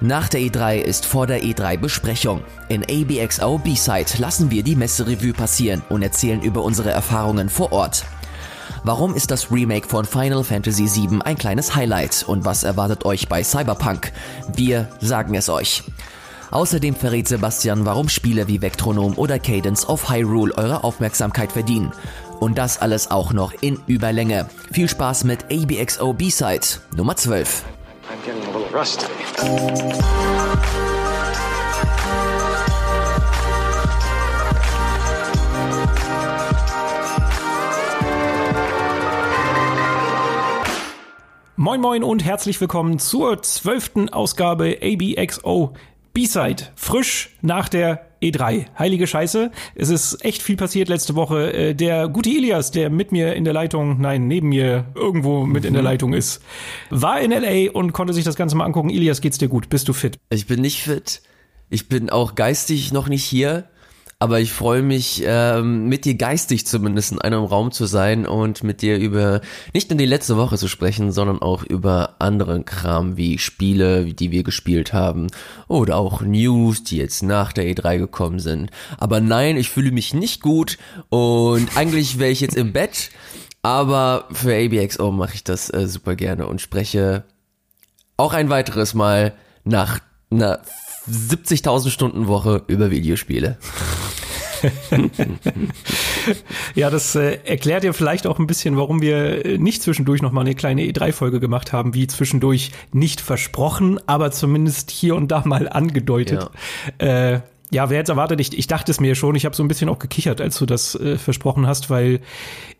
Nach der E3 ist vor der E3 Besprechung. In ABXO B-Side lassen wir die Messerevue passieren und erzählen über unsere Erfahrungen vor Ort. Warum ist das Remake von Final Fantasy VII ein kleines Highlight und was erwartet euch bei Cyberpunk? Wir sagen es euch. Außerdem verrät Sebastian, warum Spiele wie Vectronom oder Cadence of Hyrule eure Aufmerksamkeit verdienen. Und das alles auch noch in Überlänge. Viel Spaß mit ABXO B-Side Nummer 12. I'm getting a little rusty. Moin Moin und herzlich willkommen zur zwölften Ausgabe ABXO B-Side. Frisch nach der E3. Heilige Scheiße. Es ist echt viel passiert letzte Woche. Äh, der gute Ilias, der mit mir in der Leitung, nein, neben mir irgendwo mit in der mhm. Leitung ist, war in LA und konnte sich das Ganze mal angucken. Ilias, geht's dir gut? Bist du fit? Ich bin nicht fit. Ich bin auch geistig noch nicht hier aber ich freue mich, ähm, mit dir geistig zumindest in einem Raum zu sein und mit dir über nicht nur die letzte Woche zu sprechen, sondern auch über anderen Kram wie Spiele, die wir gespielt haben oder auch News, die jetzt nach der E3 gekommen sind. Aber nein, ich fühle mich nicht gut und eigentlich wäre ich jetzt im Bett, aber für ABXO mache ich das äh, super gerne und spreche auch ein weiteres Mal nach einer 70.000 Stunden Woche über Videospiele. ja, das äh, erklärt ja vielleicht auch ein bisschen, warum wir äh, nicht zwischendurch noch mal eine kleine E3-Folge gemacht haben, wie zwischendurch nicht versprochen, aber zumindest hier und da mal angedeutet. Ja. Äh, ja, wer jetzt erwartet, ich, ich dachte es mir schon, ich habe so ein bisschen auch gekichert, als du das äh, versprochen hast, weil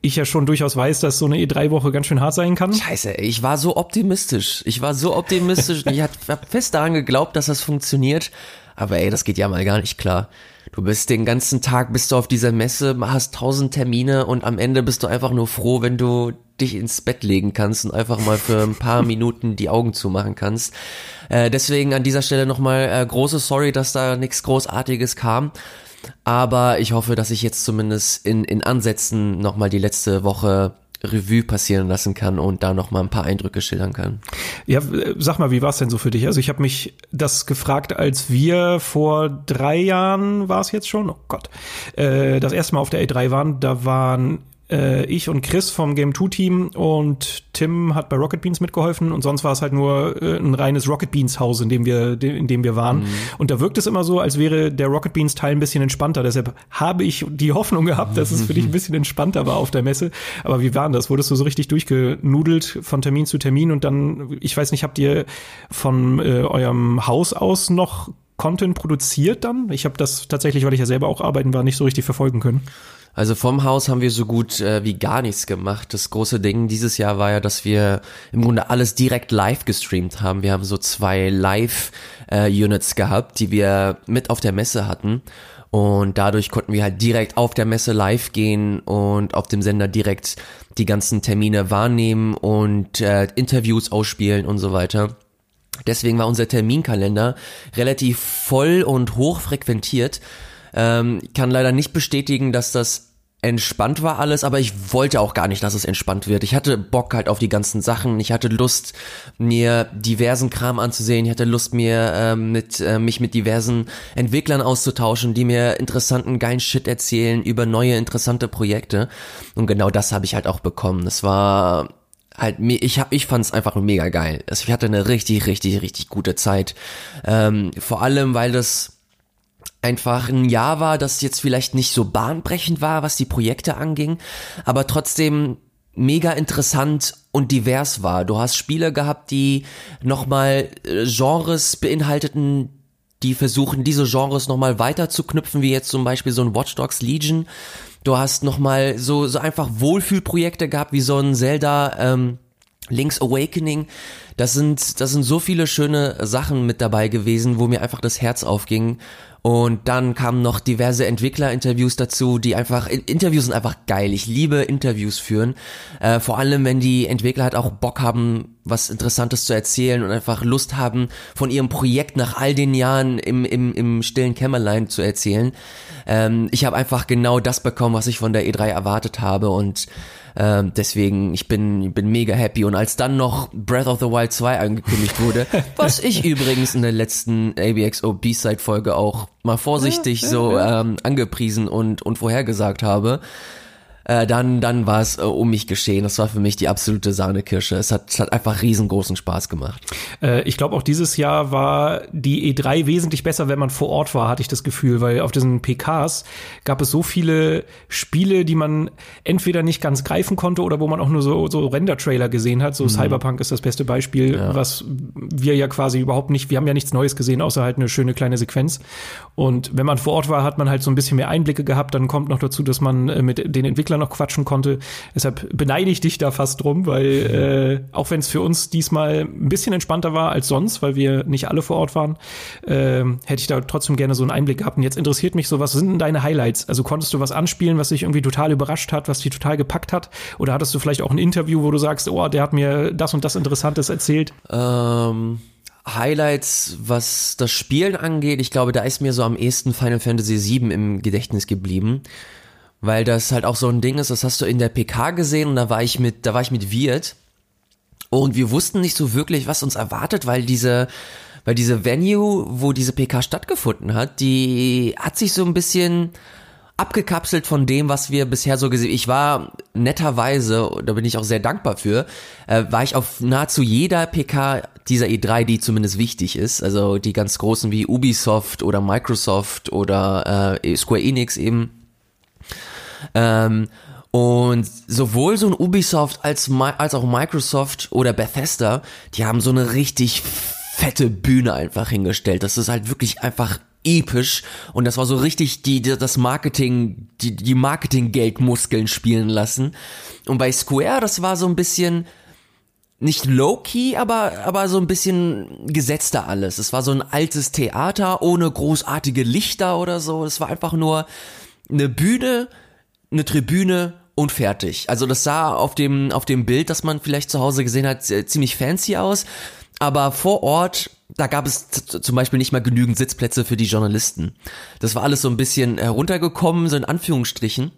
ich ja schon durchaus weiß, dass so eine E3-Woche ganz schön hart sein kann. Scheiße, ich war so optimistisch. Ich war so optimistisch. ich habe fest daran geglaubt, dass das funktioniert. Aber ey, das geht ja mal gar nicht klar. Du bist den ganzen Tag, bist du auf dieser Messe, hast tausend Termine und am Ende bist du einfach nur froh, wenn du dich ins Bett legen kannst und einfach mal für ein paar Minuten die Augen zumachen kannst. Äh, deswegen an dieser Stelle nochmal äh, große Sorry, dass da nichts Großartiges kam. Aber ich hoffe, dass ich jetzt zumindest in, in Ansätzen nochmal die letzte Woche Revue passieren lassen kann und da noch mal ein paar Eindrücke schildern kann. Ja, sag mal, wie war es denn so für dich? Also ich habe mich das gefragt, als wir vor drei Jahren war es jetzt schon, oh Gott, äh, das erste Mal auf der A3 waren. Da waren äh, ich und Chris vom Game 2 Team und Tim hat bei Rocket Beans mitgeholfen und sonst war es halt nur äh, ein reines Rocket Beans Haus, in dem wir, in dem wir waren. Mhm. Und da wirkt es immer so, als wäre der Rocket Beans Teil ein bisschen entspannter. Deshalb habe ich die Hoffnung gehabt, dass es für dich ein bisschen entspannter war auf der Messe. Aber wie war das? Wurdest du so richtig durchgenudelt von Termin zu Termin und dann, ich weiß nicht, habt ihr von äh, eurem Haus aus noch Content produziert dann? Ich habe das tatsächlich, weil ich ja selber auch arbeiten war, nicht so richtig verfolgen können. Also vom Haus haben wir so gut äh, wie gar nichts gemacht. Das große Ding dieses Jahr war ja, dass wir im Grunde alles direkt live gestreamt haben. Wir haben so zwei Live-Units äh, gehabt, die wir mit auf der Messe hatten. Und dadurch konnten wir halt direkt auf der Messe live gehen und auf dem Sender direkt die ganzen Termine wahrnehmen und äh, Interviews ausspielen und so weiter. Deswegen war unser Terminkalender relativ voll und hoch frequentiert. Ähm, kann leider nicht bestätigen, dass das entspannt war alles, aber ich wollte auch gar nicht, dass es entspannt wird. Ich hatte Bock halt auf die ganzen Sachen. Ich hatte Lust, mir diversen Kram anzusehen. Ich hatte Lust, mir äh, mit äh, mich mit diversen Entwicklern auszutauschen, die mir interessanten geilen Shit erzählen über neue interessante Projekte. Und genau das habe ich halt auch bekommen. Es war halt ich hab, ich fand's einfach mega geil. Also ich hatte eine richtig richtig richtig gute Zeit. Ähm, vor allem, weil das einfach ein Jahr war, das jetzt vielleicht nicht so bahnbrechend war, was die Projekte anging, aber trotzdem mega interessant und divers war. Du hast Spiele gehabt, die nochmal äh, Genres beinhalteten, die versuchen, diese Genres nochmal weiter zu knüpfen, wie jetzt zum Beispiel so ein Watch Dogs Legion. Du hast nochmal so, so einfach Wohlfühlprojekte gehabt, wie so ein Zelda ähm, Link's Awakening. Das sind, das sind so viele schöne Sachen mit dabei gewesen, wo mir einfach das Herz aufging und dann kamen noch diverse Entwicklerinterviews dazu, die einfach, Interviews sind einfach geil. Ich liebe Interviews führen. Äh, vor allem, wenn die Entwickler halt auch Bock haben, was Interessantes zu erzählen und einfach Lust haben, von ihrem Projekt nach all den Jahren im, im, im stillen Kämmerlein zu erzählen. Ähm, ich habe einfach genau das bekommen, was ich von der E3 erwartet habe und Ähm, deswegen, ich bin, bin mega happy. Und als dann noch Breath of the Wild 2 angekündigt wurde, was ich übrigens in der letzten ABXO B-Side-Folge auch mal vorsichtig so ähm, angepriesen und, und vorhergesagt habe, äh, dann, dann war es äh, um mich geschehen. Das war für mich die absolute Sahnekirsche. Es hat, es hat einfach riesengroßen Spaß gemacht. Äh, ich glaube, auch dieses Jahr war die E3 wesentlich besser, wenn man vor Ort war, hatte ich das Gefühl, weil auf diesen PKs gab es so viele Spiele, die man entweder nicht ganz greifen konnte oder wo man auch nur so, so Render-Trailer gesehen hat. So mhm. Cyberpunk ist das beste Beispiel, ja. was wir ja quasi überhaupt nicht, wir haben ja nichts Neues gesehen, außer halt eine schöne kleine Sequenz. Und wenn man vor Ort war, hat man halt so ein bisschen mehr Einblicke gehabt. Dann kommt noch dazu, dass man äh, mit den Entwicklern noch quatschen konnte. Deshalb beneide ich dich da fast drum, weil äh, auch wenn es für uns diesmal ein bisschen entspannter war als sonst, weil wir nicht alle vor Ort waren, äh, hätte ich da trotzdem gerne so einen Einblick gehabt. Und jetzt interessiert mich so, was sind denn deine Highlights? Also konntest du was anspielen, was dich irgendwie total überrascht hat, was dich total gepackt hat? Oder hattest du vielleicht auch ein Interview, wo du sagst, oh, der hat mir das und das Interessantes erzählt? Ähm Highlights, was das Spielen angeht, ich glaube, da ist mir so am ehesten Final Fantasy VII im Gedächtnis geblieben, weil das halt auch so ein Ding ist, das hast du in der PK gesehen und da war ich mit, da war ich mit Wirt und wir wussten nicht so wirklich, was uns erwartet, weil diese, weil diese Venue, wo diese PK stattgefunden hat, die hat sich so ein bisschen abgekapselt von dem, was wir bisher so gesehen. Ich war netterweise, da bin ich auch sehr dankbar für, äh, war ich auf nahezu jeder PK dieser E3, die zumindest wichtig ist. Also die ganz großen wie Ubisoft oder Microsoft oder äh, Square Enix eben. Ähm, und sowohl so ein Ubisoft als, als auch Microsoft oder Bethesda, die haben so eine richtig fette Bühne einfach hingestellt. Das ist halt wirklich einfach episch und das war so richtig die, das Marketing, die, die Marketing-Geldmuskeln spielen lassen. Und bei Square, das war so ein bisschen, nicht low-key, aber, aber so ein bisschen gesetzter alles. Es war so ein altes Theater ohne großartige Lichter oder so. Es war einfach nur eine Bühne, eine Tribüne und fertig. Also das sah auf dem, auf dem Bild, das man vielleicht zu Hause gesehen hat, ziemlich fancy aus. Aber vor Ort, da gab es zum Beispiel nicht mal genügend Sitzplätze für die Journalisten. Das war alles so ein bisschen heruntergekommen, so in Anführungsstrichen.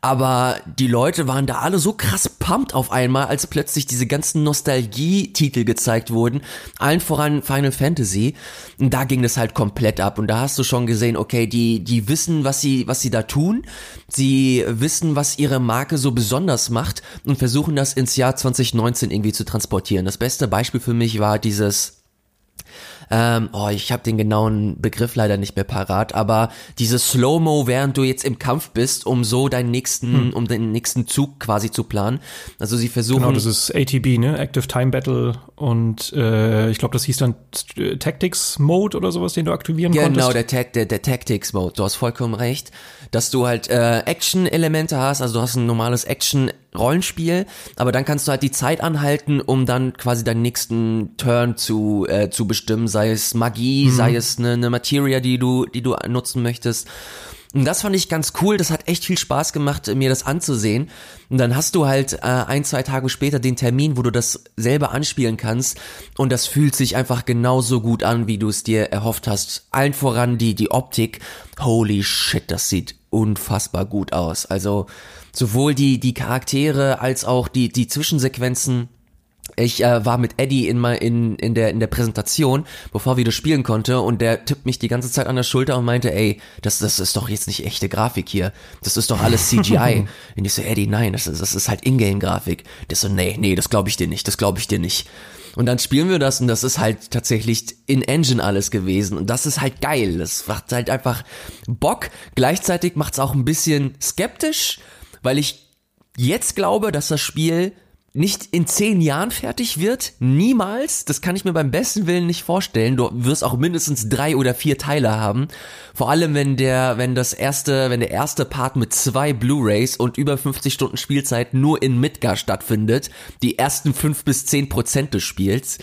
Aber die Leute waren da alle so krass pumped auf einmal, als plötzlich diese ganzen Nostalgie-Titel gezeigt wurden. Allen voran Final Fantasy. Und da ging das halt komplett ab. Und da hast du schon gesehen, okay, die, die wissen, was sie, was sie da tun. Sie wissen, was ihre Marke so besonders macht und versuchen das ins Jahr 2019 irgendwie zu transportieren. Das beste Beispiel für mich war dieses ähm, oh, ich habe den genauen Begriff leider nicht mehr parat, aber diese Slow-Mo, während du jetzt im Kampf bist, um so deinen nächsten, hm. um den nächsten Zug quasi zu planen. Also sie versuchen. Genau, das ist ATB, ne? Active Time Battle und äh, ich glaube, das hieß dann Tactics Mode oder sowas, den du aktivieren genau, konntest. Genau, der, Ta der, der Tactics Mode. Du hast vollkommen recht, dass du halt äh, Action-Elemente hast, also du hast ein normales Action Rollenspiel, aber dann kannst du halt die Zeit anhalten, um dann quasi deinen nächsten Turn zu, äh, zu bestimmen, sei es Magie, mhm. sei es eine, eine Materia, die du, die du nutzen möchtest. Und das fand ich ganz cool, das hat echt viel Spaß gemacht, mir das anzusehen. Und dann hast du halt äh, ein, zwei Tage später den Termin, wo du das selber anspielen kannst. Und das fühlt sich einfach genauso gut an, wie du es dir erhofft hast. Allen voran die, die Optik. Holy shit, das sieht unfassbar gut aus. Also sowohl die, die Charaktere als auch die, die Zwischensequenzen. Ich äh, war mit Eddie in, mal in, in, der, in der Präsentation, bevor wir das spielen konnte, und der tippt mich die ganze Zeit an der Schulter und meinte, ey, das, das ist doch jetzt nicht echte Grafik hier. Das ist doch alles CGI. und ich so, Eddie, nein, das ist, das ist halt Ingame-Grafik. Der so, nee, nee, das glaube ich dir nicht, das glaube ich dir nicht. Und dann spielen wir das und das ist halt tatsächlich in Engine alles gewesen. Und das ist halt geil. Das macht halt einfach Bock. Gleichzeitig macht es auch ein bisschen skeptisch, weil ich jetzt glaube, dass das Spiel nicht in zehn Jahren fertig wird. Niemals. Das kann ich mir beim besten Willen nicht vorstellen. Du wirst auch mindestens drei oder vier Teile haben. Vor allem, wenn der, wenn das erste, wenn der erste Part mit zwei Blu-Rays und über 50 Stunden Spielzeit nur in Midgar stattfindet. Die ersten fünf bis zehn Prozent des Spiels.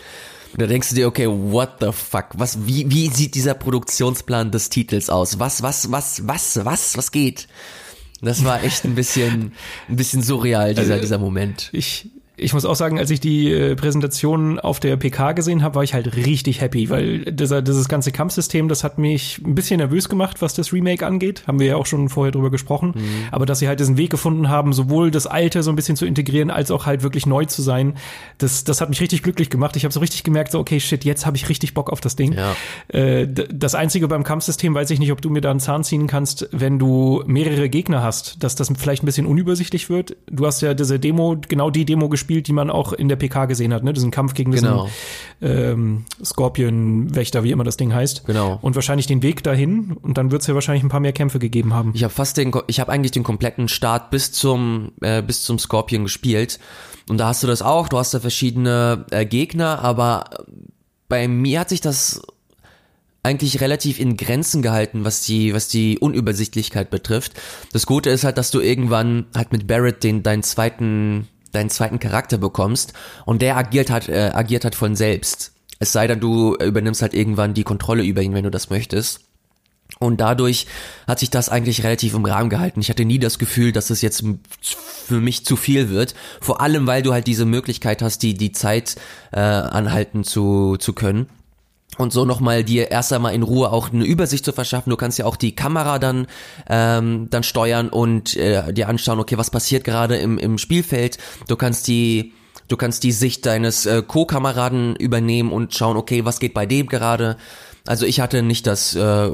Da denkst du dir, okay, what the fuck? Was, wie, wie sieht dieser Produktionsplan des Titels aus? Was, was, was, was, was, was geht? Das war echt ein bisschen, ein bisschen surreal, dieser, also, dieser Moment. Ich, ich muss auch sagen, als ich die äh, Präsentation auf der PK gesehen habe, war ich halt richtig happy, weil dieser, dieses ganze Kampfsystem, das hat mich ein bisschen nervös gemacht, was das Remake angeht. Haben wir ja auch schon vorher drüber gesprochen. Mhm. Aber dass sie halt diesen Weg gefunden haben, sowohl das Alte so ein bisschen zu integrieren, als auch halt wirklich neu zu sein, das, das hat mich richtig glücklich gemacht. Ich habe so richtig gemerkt, so, okay, shit, jetzt habe ich richtig Bock auf das Ding. Ja. Äh, das Einzige beim Kampfsystem, weiß ich nicht, ob du mir da einen Zahn ziehen kannst, wenn du mehrere Gegner hast, dass das vielleicht ein bisschen unübersichtlich wird. Du hast ja diese Demo, genau die Demo gespielt, gespielt, die man auch in der PK gesehen hat, ne? Diesen Kampf gegen diesen genau. ähm, Scorpion-Wächter, wie immer das Ding heißt. Genau. Und wahrscheinlich den Weg dahin und dann wird es ja wahrscheinlich ein paar mehr Kämpfe gegeben haben. Ich habe fast den, ich habe eigentlich den kompletten Start bis zum äh, bis zum Scorpion gespielt und da hast du das auch. Du hast da verschiedene äh, Gegner, aber bei mir hat sich das eigentlich relativ in Grenzen gehalten, was die, was die Unübersichtlichkeit betrifft. Das Gute ist halt, dass du irgendwann halt mit Barrett den, deinen zweiten deinen zweiten Charakter bekommst und der agiert hat, äh, agiert hat von selbst. Es sei denn, du übernimmst halt irgendwann die Kontrolle über ihn, wenn du das möchtest. Und dadurch hat sich das eigentlich relativ im Rahmen gehalten. Ich hatte nie das Gefühl, dass es jetzt für mich zu viel wird. Vor allem, weil du halt diese Möglichkeit hast, die, die Zeit äh, anhalten zu, zu können und so nochmal dir erst einmal in Ruhe auch eine Übersicht zu verschaffen. Du kannst ja auch die Kamera dann ähm, dann steuern und äh, dir anschauen, okay, was passiert gerade im, im Spielfeld. Du kannst die du kannst die Sicht deines äh, Co-Kameraden übernehmen und schauen, okay, was geht bei dem gerade. Also ich hatte nicht das äh,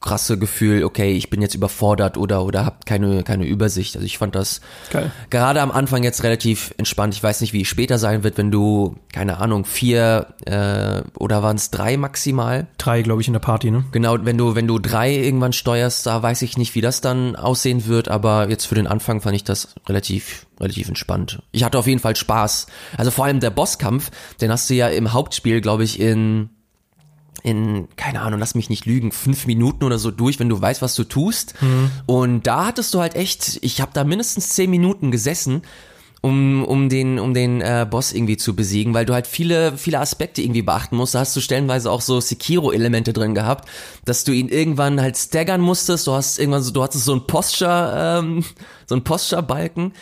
krasse Gefühl, okay, ich bin jetzt überfordert oder oder hab keine keine Übersicht. Also ich fand das Geil. gerade am Anfang jetzt relativ entspannt. Ich weiß nicht, wie es später sein wird, wenn du keine Ahnung vier äh, oder waren es drei maximal? Drei, glaube ich, in der Party, ne? Genau, wenn du wenn du drei irgendwann steuerst, da weiß ich nicht, wie das dann aussehen wird. Aber jetzt für den Anfang fand ich das relativ relativ entspannt. Ich hatte auf jeden Fall Spaß. Also vor allem der Bosskampf, den hast du ja im Hauptspiel, glaube ich, in in, keine Ahnung, lass mich nicht lügen, fünf Minuten oder so durch, wenn du weißt, was du tust. Mhm. Und da hattest du halt echt, ich habe da mindestens zehn Minuten gesessen, um, um den, um den äh, Boss irgendwie zu besiegen, weil du halt viele, viele Aspekte irgendwie beachten musst. Da hast du stellenweise auch so Sekiro-Elemente drin gehabt, dass du ihn irgendwann halt staggern musstest. Du hast irgendwann so, du hattest so ein Posture, ähm, so ein Posture-Balken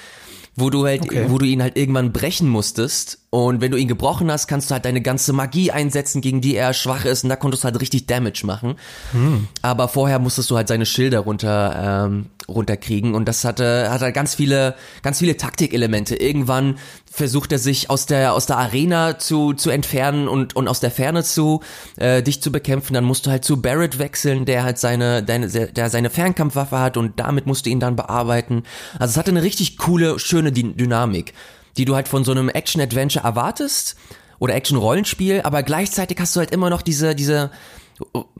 wo du halt, okay. wo du ihn halt irgendwann brechen musstest. Und wenn du ihn gebrochen hast, kannst du halt deine ganze Magie einsetzen, gegen die er schwach ist. Und da konntest du halt richtig Damage machen. Hm. Aber vorher musstest du halt seine Schilder runter, ähm, runterkriegen. Und das hatte, hatte halt ganz viele, ganz viele Taktikelemente. Irgendwann versucht er sich aus der, aus der Arena zu, zu entfernen und, und aus der Ferne zu, äh, dich zu bekämpfen. Dann musst du halt zu Barrett wechseln, der halt seine, deine, der seine Fernkampfwaffe hat und damit musst du ihn dann bearbeiten. Also es hatte eine richtig coole, schöne Dynamik die du halt von so einem Action-Adventure erwartest oder Action-Rollenspiel, aber gleichzeitig hast du halt immer noch diese, diese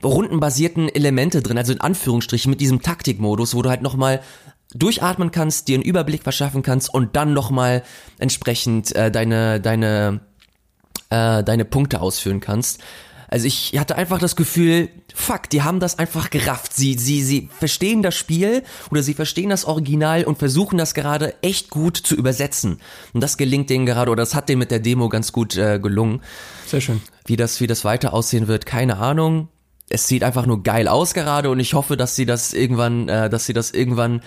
rundenbasierten Elemente drin, also in Anführungsstrichen mit diesem Taktikmodus, wo du halt nochmal durchatmen kannst, dir einen Überblick verschaffen kannst und dann nochmal entsprechend äh, deine, deine, äh, deine Punkte ausführen kannst. Also ich hatte einfach das Gefühl, fuck, die haben das einfach gerafft. Sie, sie, sie verstehen das Spiel oder sie verstehen das Original und versuchen das gerade echt gut zu übersetzen. Und das gelingt denen gerade oder das hat denen mit der Demo ganz gut äh, gelungen. Sehr schön. Wie das, wie das weiter aussehen wird, keine Ahnung es sieht einfach nur geil aus gerade und ich hoffe, dass sie das irgendwann, äh, dass sie das irgendwann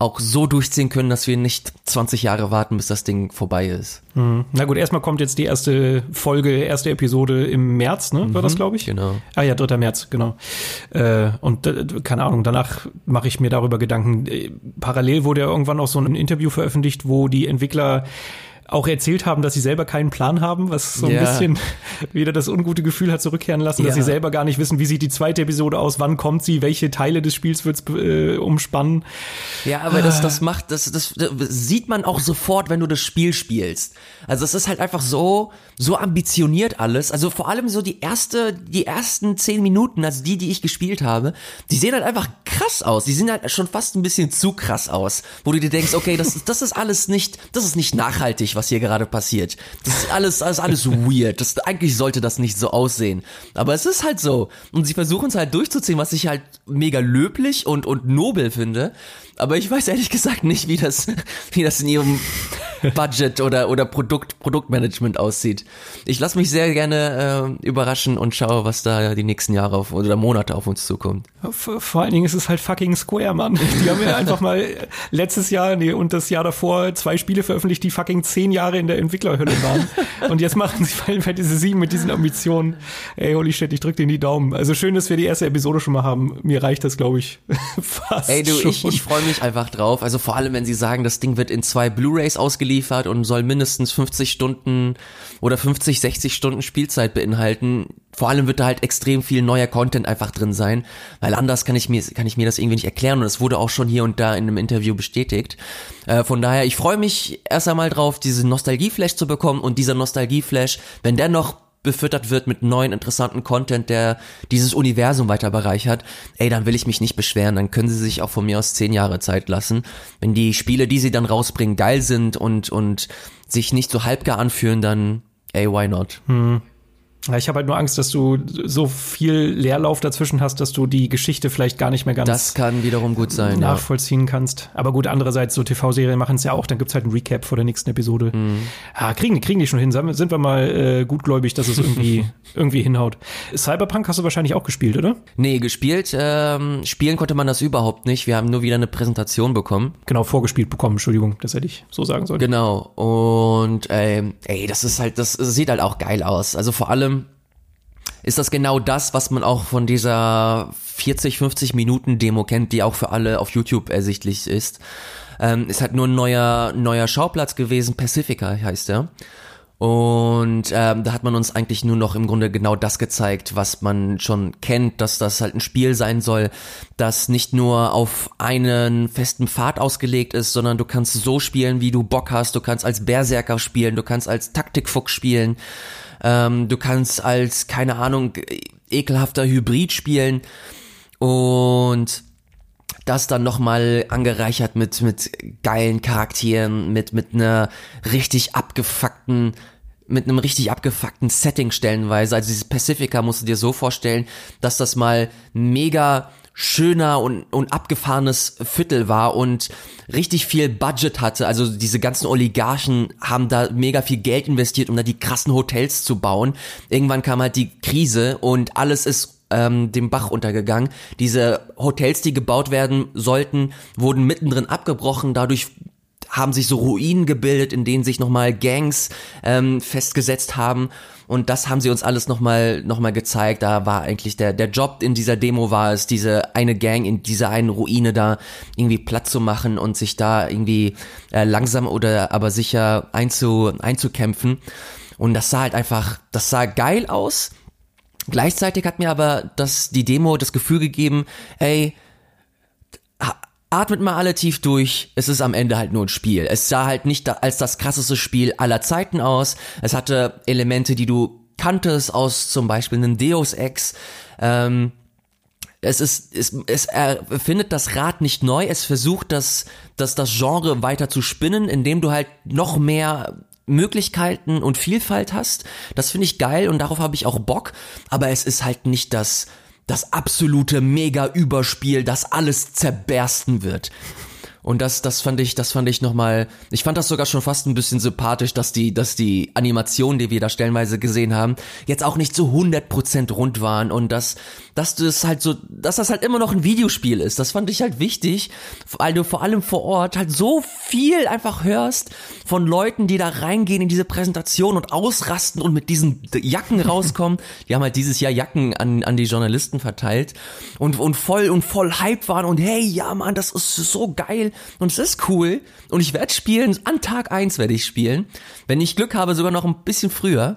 auch so durchziehen können, dass wir nicht 20 Jahre warten, bis das Ding vorbei ist. Mhm. Na gut, erstmal kommt jetzt die erste Folge, erste Episode im März, ne? War mhm, das, glaube ich? Genau. Ah ja, 3. März, genau. Äh, und äh, keine Ahnung, danach mache ich mir darüber Gedanken. Äh, parallel wurde ja irgendwann auch so ein Interview veröffentlicht, wo die Entwickler auch erzählt haben, dass sie selber keinen Plan haben, was so ein ja. bisschen wieder das ungute Gefühl hat zurückkehren lassen, ja. dass sie selber gar nicht wissen, wie sieht die zweite Episode aus, wann kommt sie, welche Teile des Spiels wird's äh, umspannen. Ja, aber das, das macht, das, das, das sieht man auch sofort, wenn du das Spiel spielst. Also es ist halt einfach so, so ambitioniert alles. Also vor allem so die erste, die ersten zehn Minuten, also die, die ich gespielt habe, die sehen halt einfach krass aus. Die sehen halt schon fast ein bisschen zu krass aus, wo du dir denkst, okay, das, das ist alles nicht, das ist nicht nachhaltig, was hier gerade passiert. Das ist alles, ist alles weird. Das, eigentlich sollte das nicht so aussehen. Aber es ist halt so. Und sie versuchen es halt durchzuziehen, was ich halt mega löblich und, und nobel finde. Aber ich weiß ehrlich gesagt nicht, wie das, wie das in ihrem Budget oder, oder Produkt, Produktmanagement aussieht. Ich lasse mich sehr gerne äh, überraschen und schaue, was da die nächsten Jahre auf, oder Monate auf uns zukommt. Vor, vor allen Dingen ist es halt fucking Square, Mann. Die haben ja einfach mal letztes Jahr nee, und das Jahr davor zwei Spiele veröffentlicht, die fucking zehn Jahre in der Entwicklerhölle waren. Und jetzt machen sie Final Fantasy 7 mit diesen Ambitionen. Ey, holy shit, ich drück dir die Daumen. Also schön, dass wir die erste Episode schon mal haben. Mir reicht das, glaube ich, fast Ey, du, schon. ich, ich freue mich einfach drauf. Also vor allem, wenn sie sagen, das Ding wird in zwei Blu-Rays ausgeliefert und soll mindestens 50 Stunden oder 50, 60 Stunden Spielzeit beinhalten. Vor allem wird da halt extrem viel neuer Content einfach drin sein, weil anders kann ich mir, kann ich mir das irgendwie nicht erklären und es wurde auch schon hier und da in einem Interview bestätigt. Äh, von daher, ich freue mich erst einmal drauf, diesen Nostalgie-Flash zu bekommen und dieser Nostalgie-Flash, wenn der noch befüttert wird mit neuen interessanten Content, der dieses Universum weiter bereichert, ey, dann will ich mich nicht beschweren, dann können sie sich auch von mir aus zehn Jahre Zeit lassen. Wenn die Spiele, die sie dann rausbringen, geil sind und, und sich nicht so halbgar anfühlen, dann, ey, why not? Ja, ich habe halt nur Angst, dass du so viel Leerlauf dazwischen hast, dass du die Geschichte vielleicht gar nicht mehr ganz Das kann wiederum gut sein, ja. nachvollziehen kannst. Aber gut, andererseits, so TV-Serien machen es ja auch, dann gibt's halt ein Recap vor der nächsten Episode. Mhm. Ah, kriegen, kriegen die schon hin. Sind sind wir mal äh, gutgläubig, dass es irgendwie, irgendwie hinhaut. Cyberpunk hast du wahrscheinlich auch gespielt, oder? Nee, gespielt, ähm, spielen konnte man das überhaupt nicht. Wir haben nur wieder eine Präsentation bekommen. Genau, vorgespielt bekommen, Entschuldigung, das hätte ich so sagen sollen. Genau. Und ähm, ey, das ist halt, das sieht halt auch geil aus. Also vor allem ist das genau das, was man auch von dieser 40, 50 Minuten Demo kennt, die auch für alle auf YouTube ersichtlich ist. Ähm, ist halt nur ein neuer, neuer Schauplatz gewesen, Pacifica heißt er. Und ähm, da hat man uns eigentlich nur noch im Grunde genau das gezeigt, was man schon kennt, dass das halt ein Spiel sein soll, das nicht nur auf einen festen Pfad ausgelegt ist, sondern du kannst so spielen, wie du Bock hast. Du kannst als Berserker spielen, du kannst als Taktikfuchs spielen, ähm, du kannst als, keine Ahnung, ekelhafter Hybrid spielen. Und das dann nochmal angereichert mit, mit geilen Charakteren, mit, mit einer richtig abgefuckten, mit einem richtig abgefuckten Setting stellenweise. Also dieses Pacifica musst du dir so vorstellen, dass das mal mega schöner und, und abgefahrenes Viertel war und richtig viel Budget hatte. Also diese ganzen Oligarchen haben da mega viel Geld investiert, um da die krassen Hotels zu bauen. Irgendwann kam halt die Krise und alles ist ähm, dem Bach untergegangen. Diese Hotels, die gebaut werden sollten, wurden mittendrin abgebrochen. Dadurch haben sich so Ruinen gebildet, in denen sich nochmal Gangs ähm, festgesetzt haben. Und das haben sie uns alles nochmal noch mal gezeigt. Da war eigentlich der, der Job in dieser Demo war es, diese eine Gang in dieser einen Ruine da irgendwie platt zu machen und sich da irgendwie äh, langsam oder aber sicher einzu, einzukämpfen. Und das sah halt einfach, das sah geil aus. Gleichzeitig hat mir aber das, die Demo das Gefühl gegeben, ey, atmet mal alle tief durch, es ist am Ende halt nur ein Spiel. Es sah halt nicht als das krasseste Spiel aller Zeiten aus. Es hatte Elemente, die du kanntest aus zum Beispiel einem Deus Ex. Ähm, es ist, es, es erfindet das Rad nicht neu, es versucht das, das, das Genre weiter zu spinnen, indem du halt noch mehr Möglichkeiten und Vielfalt hast. Das finde ich geil und darauf habe ich auch Bock, aber es ist halt nicht das, das absolute Mega-Überspiel, das alles zerbersten wird. Und das, das fand ich, das fand ich nochmal, ich fand das sogar schon fast ein bisschen sympathisch, dass die, dass die Animationen, die wir da stellenweise gesehen haben, jetzt auch nicht so 100% rund waren und dass, dass das halt so, dass das halt immer noch ein Videospiel ist. Das fand ich halt wichtig, weil du vor allem vor Ort halt so viel einfach hörst von Leuten, die da reingehen in diese Präsentation und ausrasten und mit diesen Jacken rauskommen. Die haben halt dieses Jahr Jacken an, an die Journalisten verteilt und, und voll und voll Hype waren und hey, ja Mann, das ist so geil und es ist cool und ich werde spielen, an Tag eins werde ich spielen. Wenn ich Glück habe, sogar noch ein bisschen früher.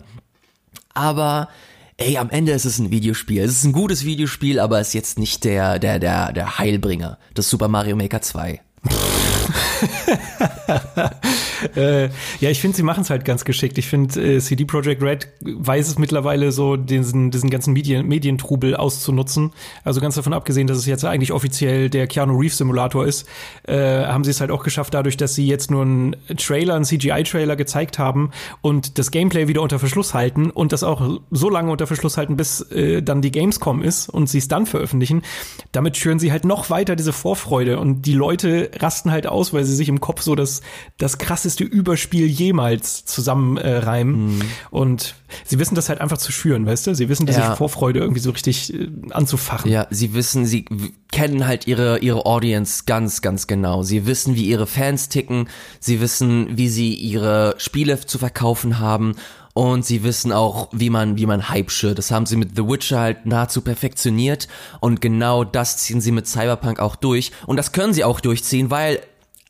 Aber ey, am Ende ist es ein Videospiel. Es ist ein gutes Videospiel, aber es ist jetzt nicht der, der, der, der Heilbringer des Super Mario Maker 2. äh, ja, ich finde, sie machen es halt ganz geschickt. Ich finde, äh, CD Projekt Red weiß es mittlerweile so, diesen, diesen ganzen Medien, Medientrubel auszunutzen. Also ganz davon abgesehen, dass es jetzt eigentlich offiziell der Keanu Reeves Simulator ist, äh, haben sie es halt auch geschafft, dadurch, dass sie jetzt nur einen Trailer, einen CGI-Trailer gezeigt haben und das Gameplay wieder unter Verschluss halten und das auch so lange unter Verschluss halten, bis äh, dann die Gamescom ist und sie es dann veröffentlichen. Damit schüren sie halt noch weiter diese Vorfreude und die Leute rasten halt aus, weil sie sich im Kopf so das, das krasse schlechteste Überspiel jemals zusammenreimen. Äh, mhm. Und sie wissen das halt einfach zu schüren, weißt du? Sie wissen diese ja. Vorfreude irgendwie so richtig äh, anzufachen. Ja, sie wissen, sie kennen halt ihre, ihre Audience ganz, ganz genau. Sie wissen, wie ihre Fans ticken. Sie wissen, wie sie ihre Spiele zu verkaufen haben und sie wissen auch, wie man, wie man Hype schürt. Das haben sie mit The Witcher halt nahezu perfektioniert und genau das ziehen sie mit Cyberpunk auch durch und das können sie auch durchziehen, weil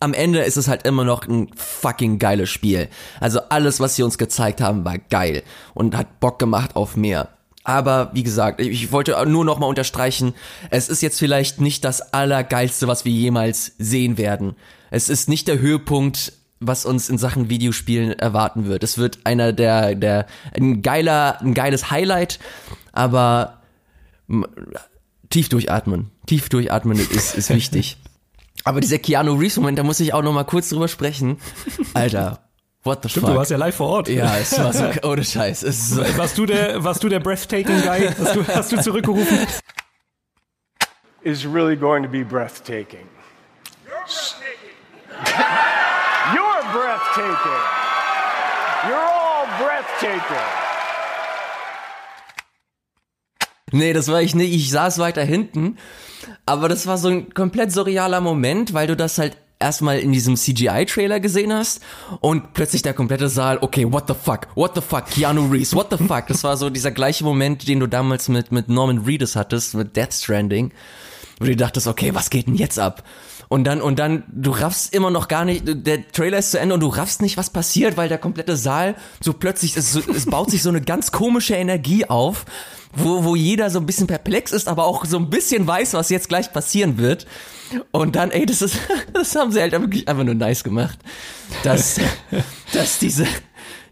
am Ende ist es halt immer noch ein fucking geiles Spiel. Also alles, was sie uns gezeigt haben, war geil und hat Bock gemacht auf mehr. Aber wie gesagt, ich wollte nur noch mal unterstreichen, es ist jetzt vielleicht nicht das allergeilste, was wir jemals sehen werden. Es ist nicht der Höhepunkt was uns in Sachen Videospielen erwarten wird. Es wird einer der, der, ein geiler, ein geiles Highlight, aber tief durchatmen. Tief durchatmen ist, ist wichtig. Aber dieser Keanu Reeves Moment, da muss ich auch noch mal kurz drüber sprechen. Alter, What the Stimmt, fuck? du warst ja live vor Ort. Ja, es war so, ohne Scheiß. Es so warst du der, warst du der breathtaking Guy? Hast du, hast du zurückgerufen? Is really going to be breathtaking. You're breathtaking. breathtaking. You're all breathtaking. Nee, das war ich nicht. Ich saß weiter hinten. Aber das war so ein komplett surrealer Moment, weil du das halt erstmal in diesem CGI-Trailer gesehen hast und plötzlich der komplette Saal, okay, what the fuck, what the fuck, Keanu Reeves, what the fuck. Das war so dieser gleiche Moment, den du damals mit, mit Norman Reedus hattest, mit Death Stranding, wo du dachtest, okay, was geht denn jetzt ab? Und dann, und dann, du raffst immer noch gar nicht, der Trailer ist zu Ende und du raffst nicht, was passiert, weil der komplette Saal so plötzlich, es, es baut sich so eine ganz komische Energie auf, wo, wo jeder so ein bisschen perplex ist, aber auch so ein bisschen weiß, was jetzt gleich passieren wird. Und dann, ey, das ist, das haben sie halt wirklich einfach nur nice gemacht. Dass, dass diese,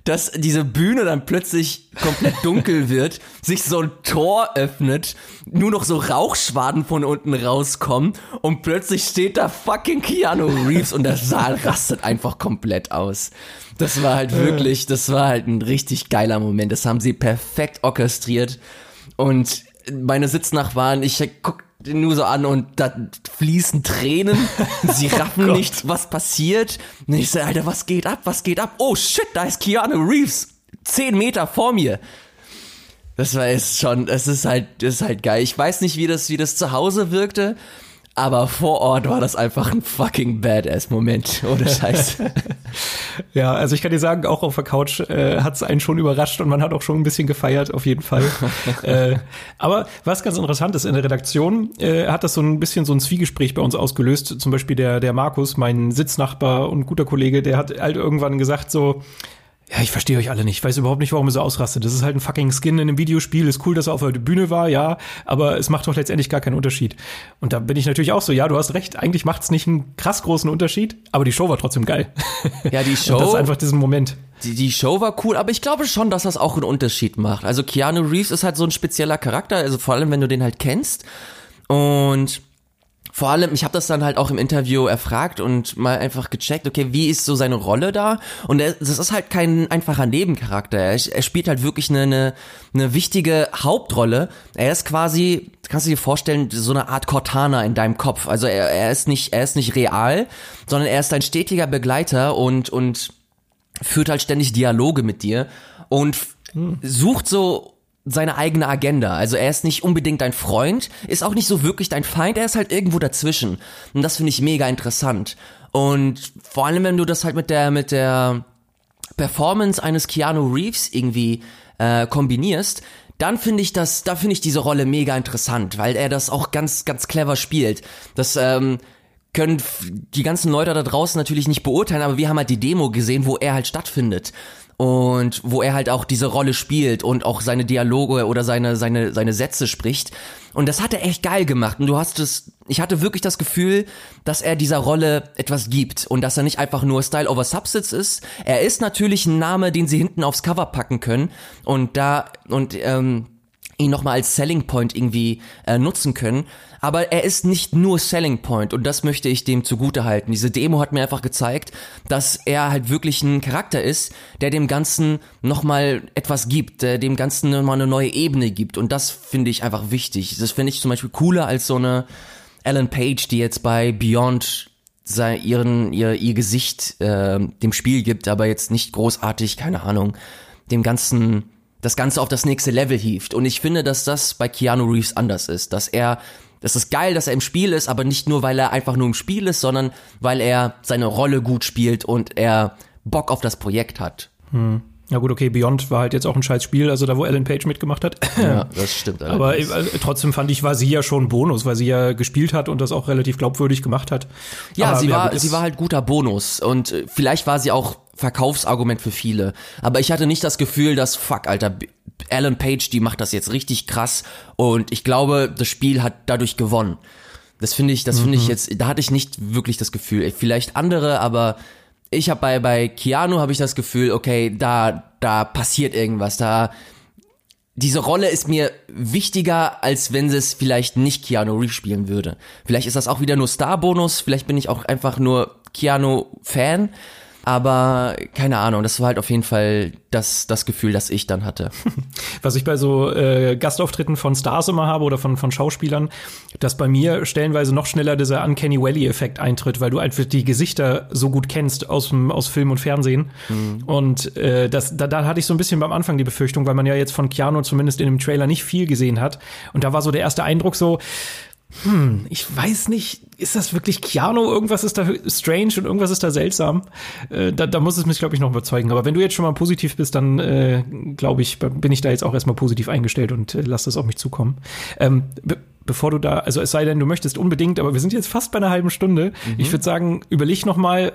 dass diese Bühne dann plötzlich komplett dunkel wird, sich so ein Tor öffnet, nur noch so Rauchschwaden von unten rauskommen und plötzlich steht da fucking Keanu Reeves und der Saal rastet einfach komplett aus. Das war halt wirklich, das war halt ein richtig geiler Moment. Das haben sie perfekt orchestriert und meine Sitznachbarn, ich guck den nur so an und da fließen Tränen. Sie oh raffen oh nicht, was passiert. Und ich so, Alter, was geht ab? Was geht ab? Oh shit, da ist Keanu Reeves. Zehn Meter vor mir. Das war es schon, es ist halt, das ist halt geil. Ich weiß nicht, wie das, wie das zu Hause wirkte. Aber vor Ort war das einfach ein fucking Badass-Moment. Ohne Scheiß. ja, also ich kann dir sagen, auch auf der Couch äh, hat es einen schon überrascht und man hat auch schon ein bisschen gefeiert, auf jeden Fall. äh, aber was ganz interessant ist, in der Redaktion äh, hat das so ein bisschen so ein Zwiegespräch bei uns ausgelöst. Zum Beispiel der, der Markus, mein Sitznachbar und guter Kollege, der hat halt irgendwann gesagt so, ja, ich verstehe euch alle nicht. Ich weiß überhaupt nicht, warum ihr so ausrastet. Das ist halt ein fucking Skin in einem Videospiel. Ist cool, dass er auf der Bühne war, ja, aber es macht doch letztendlich gar keinen Unterschied. Und da bin ich natürlich auch so, ja, du hast recht, eigentlich macht es nicht einen krass großen Unterschied, aber die Show war trotzdem geil. Ja, die Show. Und das ist einfach diesen Moment. Die, die Show war cool, aber ich glaube schon, dass das auch einen Unterschied macht. Also Keanu Reeves ist halt so ein spezieller Charakter, also vor allem, wenn du den halt kennst. Und vor allem, ich habe das dann halt auch im Interview erfragt und mal einfach gecheckt, okay, wie ist so seine Rolle da? Und er, das ist halt kein einfacher Nebencharakter. Er, er spielt halt wirklich eine, eine, eine wichtige Hauptrolle. Er ist quasi, kannst du dir vorstellen, so eine Art Cortana in deinem Kopf. Also er, er ist nicht, er ist nicht real, sondern er ist ein stetiger Begleiter und und führt halt ständig Dialoge mit dir und hm. sucht so seine eigene Agenda. Also er ist nicht unbedingt dein Freund, ist auch nicht so wirklich dein Feind, er ist halt irgendwo dazwischen. Und das finde ich mega interessant. Und vor allem, wenn du das halt mit der, mit der Performance eines Keanu Reeves irgendwie äh, kombinierst, dann finde ich das, da finde ich diese Rolle mega interessant, weil er das auch ganz, ganz clever spielt. Das, ähm, können die ganzen Leute da draußen natürlich nicht beurteilen, aber wir haben halt die Demo gesehen, wo er halt stattfindet und wo er halt auch diese Rolle spielt und auch seine Dialoge oder seine seine seine Sätze spricht. Und das hat er echt geil gemacht. Und du hast es ich hatte wirklich das Gefühl, dass er dieser Rolle etwas gibt und dass er nicht einfach nur Style over Substance ist. Er ist natürlich ein Name, den sie hinten aufs Cover packen können. Und da und ähm, ihn nochmal als Selling Point irgendwie äh, nutzen können. Aber er ist nicht nur Selling Point und das möchte ich dem zugute halten. Diese Demo hat mir einfach gezeigt, dass er halt wirklich ein Charakter ist, der dem Ganzen nochmal etwas gibt, der dem Ganzen nochmal eine neue Ebene gibt und das finde ich einfach wichtig. Das finde ich zum Beispiel cooler als so eine Ellen Page, die jetzt bei Beyond sei, ihren, ihr, ihr Gesicht äh, dem Spiel gibt, aber jetzt nicht großartig, keine Ahnung, dem ganzen, das Ganze auf das nächste Level hieft. Und ich finde, dass das bei Keanu Reeves anders ist, dass er das ist geil, dass er im Spiel ist, aber nicht nur, weil er einfach nur im Spiel ist, sondern weil er seine Rolle gut spielt und er Bock auf das Projekt hat. Hm. Ja gut, okay, Beyond war halt jetzt auch ein scheiß Spiel, also da, wo Ellen Page mitgemacht hat. Ja, das stimmt. Aber äh, trotzdem fand ich, war sie ja schon Bonus, weil sie ja gespielt hat und das auch relativ glaubwürdig gemacht hat. Ja, Aber, sie, war, gut, sie war halt guter Bonus und äh, vielleicht war sie auch Verkaufsargument für viele. Aber ich hatte nicht das Gefühl, dass, fuck, Alter, Ellen Page, die macht das jetzt richtig krass und ich glaube, das Spiel hat dadurch gewonnen. Das finde ich, das finde ich jetzt, da hatte ich nicht wirklich das Gefühl. Vielleicht andere, aber ich habe bei bei Keanu habe ich das Gefühl, okay, da da passiert irgendwas, da diese Rolle ist mir wichtiger, als wenn sie es vielleicht nicht Keanu Reeves spielen würde. Vielleicht ist das auch wieder nur Star-Bonus, vielleicht bin ich auch einfach nur Keanu-Fan, aber keine Ahnung, das war halt auf jeden Fall das, das Gefühl, das ich dann hatte. Was ich bei so äh, Gastauftritten von Stars immer habe oder von, von Schauspielern, dass bei mir stellenweise noch schneller dieser Uncanny Valley-Effekt eintritt, weil du einfach die Gesichter so gut kennst aus, aus Film und Fernsehen. Mhm. Und äh, das, da, da hatte ich so ein bisschen beim Anfang die Befürchtung, weil man ja jetzt von Keanu zumindest in dem Trailer nicht viel gesehen hat. Und da war so der erste Eindruck so, hm, ich weiß nicht, ist das wirklich Keanu? Irgendwas ist da strange und irgendwas ist da seltsam. Äh, da, da muss es mich, glaube ich, noch überzeugen. Aber wenn du jetzt schon mal positiv bist, dann äh, glaube ich, bin ich da jetzt auch erstmal positiv eingestellt und äh, lass das auf mich zukommen. Ähm, be bevor du da, also es sei denn, du möchtest unbedingt, aber wir sind jetzt fast bei einer halben Stunde. Mhm. Ich würde sagen, überleg noch mal,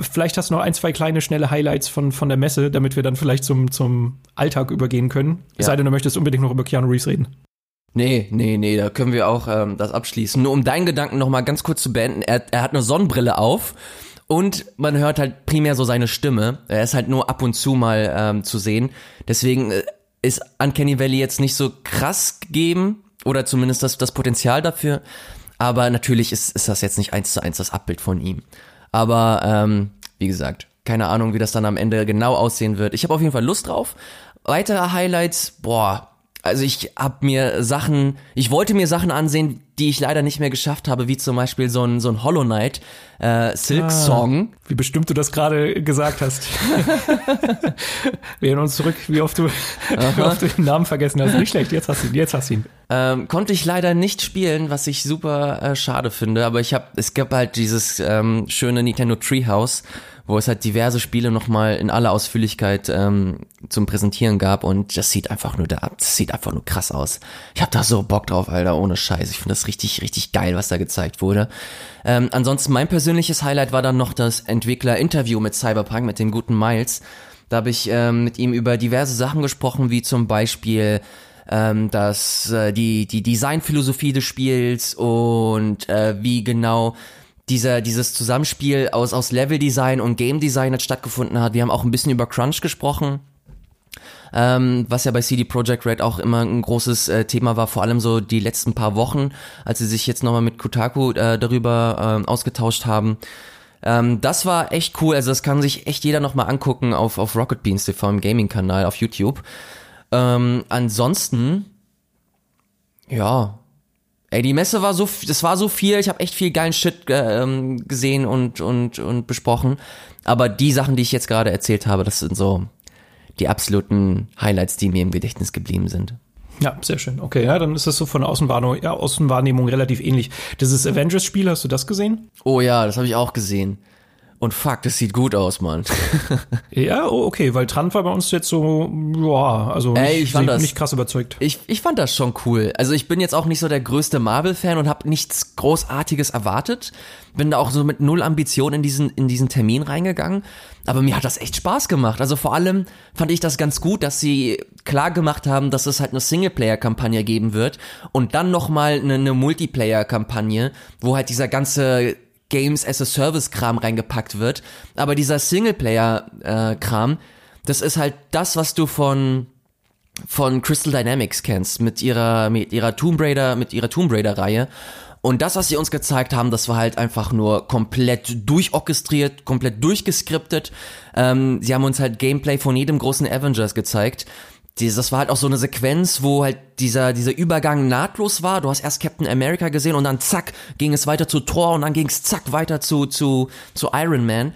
vielleicht hast du noch ein, zwei kleine, schnelle Highlights von, von der Messe, damit wir dann vielleicht zum, zum Alltag übergehen können. Ja. Es sei denn, du möchtest unbedingt noch über Keanu Reeves reden. Nee, nee, nee, da können wir auch ähm, das abschließen. Nur um deinen Gedanken noch mal ganz kurz zu beenden, er, er hat eine Sonnenbrille auf und man hört halt primär so seine Stimme. Er ist halt nur ab und zu mal ähm, zu sehen. Deswegen äh, ist Uncanny Valley jetzt nicht so krass gegeben oder zumindest das, das Potenzial dafür. Aber natürlich ist, ist das jetzt nicht eins zu eins das Abbild von ihm. Aber ähm, wie gesagt, keine Ahnung, wie das dann am Ende genau aussehen wird. Ich habe auf jeden Fall Lust drauf. Weitere Highlights, boah, also ich habe mir Sachen, ich wollte mir Sachen ansehen, die ich leider nicht mehr geschafft habe, wie zum Beispiel so ein, so ein Hollow Knight äh, Silk Song. Ah, wie bestimmt du das gerade gesagt hast. Wir erinnern uns zurück, wie oft, du, wie oft du den Namen vergessen hast. Nicht schlecht, jetzt hast du ihn, jetzt hast du ihn. Ähm, konnte ich leider nicht spielen, was ich super äh, schade finde, aber ich habe, es gab halt dieses ähm, schöne Nintendo Treehouse wo es halt diverse Spiele nochmal in aller Ausführlichkeit ähm, zum Präsentieren gab und das sieht einfach nur da, das sieht einfach nur krass aus. Ich hab da so Bock drauf, Alter, ohne Scheiß. Ich finde das richtig, richtig geil, was da gezeigt wurde. Ähm, ansonsten mein persönliches Highlight war dann noch das Entwickler-Interview mit Cyberpunk, mit dem guten Miles. Da habe ich ähm, mit ihm über diverse Sachen gesprochen, wie zum Beispiel ähm, dass äh, die die Designphilosophie des Spiels und äh, wie genau dieser, dieses Zusammenspiel aus, aus Leveldesign und Game Design hat stattgefunden hat. Wir haben auch ein bisschen über Crunch gesprochen. Ähm, was ja bei CD Projekt Red auch immer ein großes äh, Thema war, vor allem so die letzten paar Wochen, als sie sich jetzt nochmal mit Kotaku äh, darüber äh, ausgetauscht haben. Ähm, das war echt cool, also das kann sich echt jeder nochmal angucken auf, auf Rocket Beans TV im Gaming-Kanal auf YouTube. Ähm, ansonsten, ja, Ey, die Messe war so, das war so viel, ich habe echt viel geilen Shit äh, ähm, gesehen und, und, und besprochen. Aber die Sachen, die ich jetzt gerade erzählt habe, das sind so die absoluten Highlights, die mir im Gedächtnis geblieben sind. Ja, sehr schön. Okay, ja, dann ist das so von der Außenwahrnehmung, ja, Außenwahrnehmung relativ ähnlich. Dieses Avengers-Spiel, hast du das gesehen? Oh ja, das habe ich auch gesehen. Und fuck, das sieht gut aus, Mann. ja, oh, okay, weil Trant war bei uns jetzt so, ja, also Ey, ich fand das, nicht krass überzeugt. Ich, ich fand das schon cool. Also ich bin jetzt auch nicht so der größte Marvel-Fan und habe nichts Großartiges erwartet. Bin da auch so mit null Ambition in diesen, in diesen Termin reingegangen. Aber mir hat das echt Spaß gemacht. Also vor allem fand ich das ganz gut, dass sie klar gemacht haben, dass es halt eine Singleplayer-Kampagne geben wird und dann nochmal eine, eine Multiplayer-Kampagne, wo halt dieser ganze Games as a Service Kram reingepackt wird. Aber dieser Singleplayer äh, Kram, das ist halt das, was du von von Crystal Dynamics kennst mit ihrer mit ihrer Tomb Raider mit ihrer Tomb Raider Reihe. Und das, was sie uns gezeigt haben, das war halt einfach nur komplett durchorchestriert, komplett durchgeskriptet. Ähm, sie haben uns halt Gameplay von jedem großen Avengers gezeigt das war halt auch so eine Sequenz, wo halt dieser, dieser Übergang nahtlos war. Du hast erst Captain America gesehen und dann zack, ging es weiter zu Thor und dann ging es zack weiter zu, zu, zu Iron Man.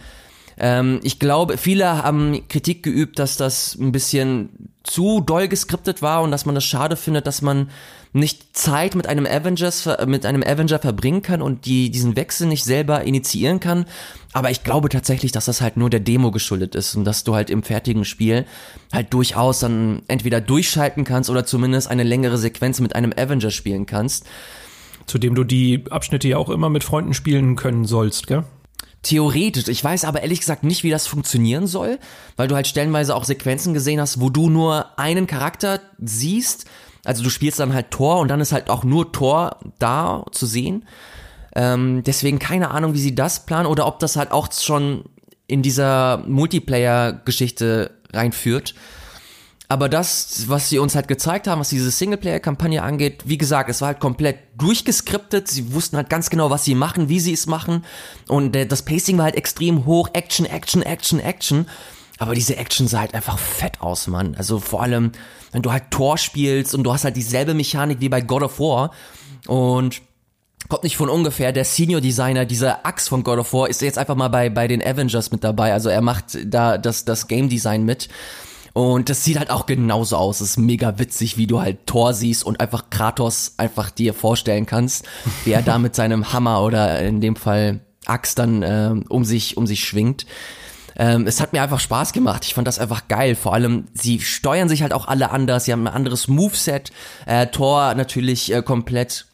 Ähm, ich glaube, viele haben Kritik geübt, dass das ein bisschen zu doll geskriptet war und dass man das schade findet, dass man nicht Zeit mit einem Avengers, mit einem Avenger verbringen kann und die, diesen Wechsel nicht selber initiieren kann. Aber ich glaube tatsächlich, dass das halt nur der Demo geschuldet ist und dass du halt im fertigen Spiel halt durchaus dann entweder durchschalten kannst oder zumindest eine längere Sequenz mit einem Avenger spielen kannst. Zudem du die Abschnitte ja auch immer mit Freunden spielen können sollst, gell? Theoretisch. Ich weiß aber ehrlich gesagt nicht, wie das funktionieren soll, weil du halt stellenweise auch Sequenzen gesehen hast, wo du nur einen Charakter siehst. Also du spielst dann halt Tor und dann ist halt auch nur Tor da zu sehen. Ähm, deswegen keine Ahnung, wie sie das planen oder ob das halt auch schon in dieser Multiplayer-Geschichte reinführt. Aber das, was sie uns halt gezeigt haben, was diese Singleplayer-Kampagne angeht, wie gesagt, es war halt komplett durchgeskriptet. Sie wussten halt ganz genau, was sie machen, wie sie es machen. Und das Pacing war halt extrem hoch. Action, Action, Action, Action. Aber diese Action sah halt einfach fett aus, Mann. Also vor allem, wenn du halt Tor spielst und du hast halt dieselbe Mechanik wie bei God of War. Und kommt nicht von ungefähr, der Senior Designer dieser Axe von God of War ist jetzt einfach mal bei, bei den Avengers mit dabei. Also er macht da das, das Game Design mit. Und das sieht halt auch genauso aus. Es ist mega witzig, wie du halt Thor siehst und einfach Kratos einfach dir vorstellen kannst, wie er da mit seinem Hammer oder in dem Fall Axt dann äh, um sich um sich schwingt. Ähm, es hat mir einfach Spaß gemacht. Ich fand das einfach geil. Vor allem, sie steuern sich halt auch alle anders. Sie haben ein anderes Moveset. Äh, Thor natürlich äh, komplett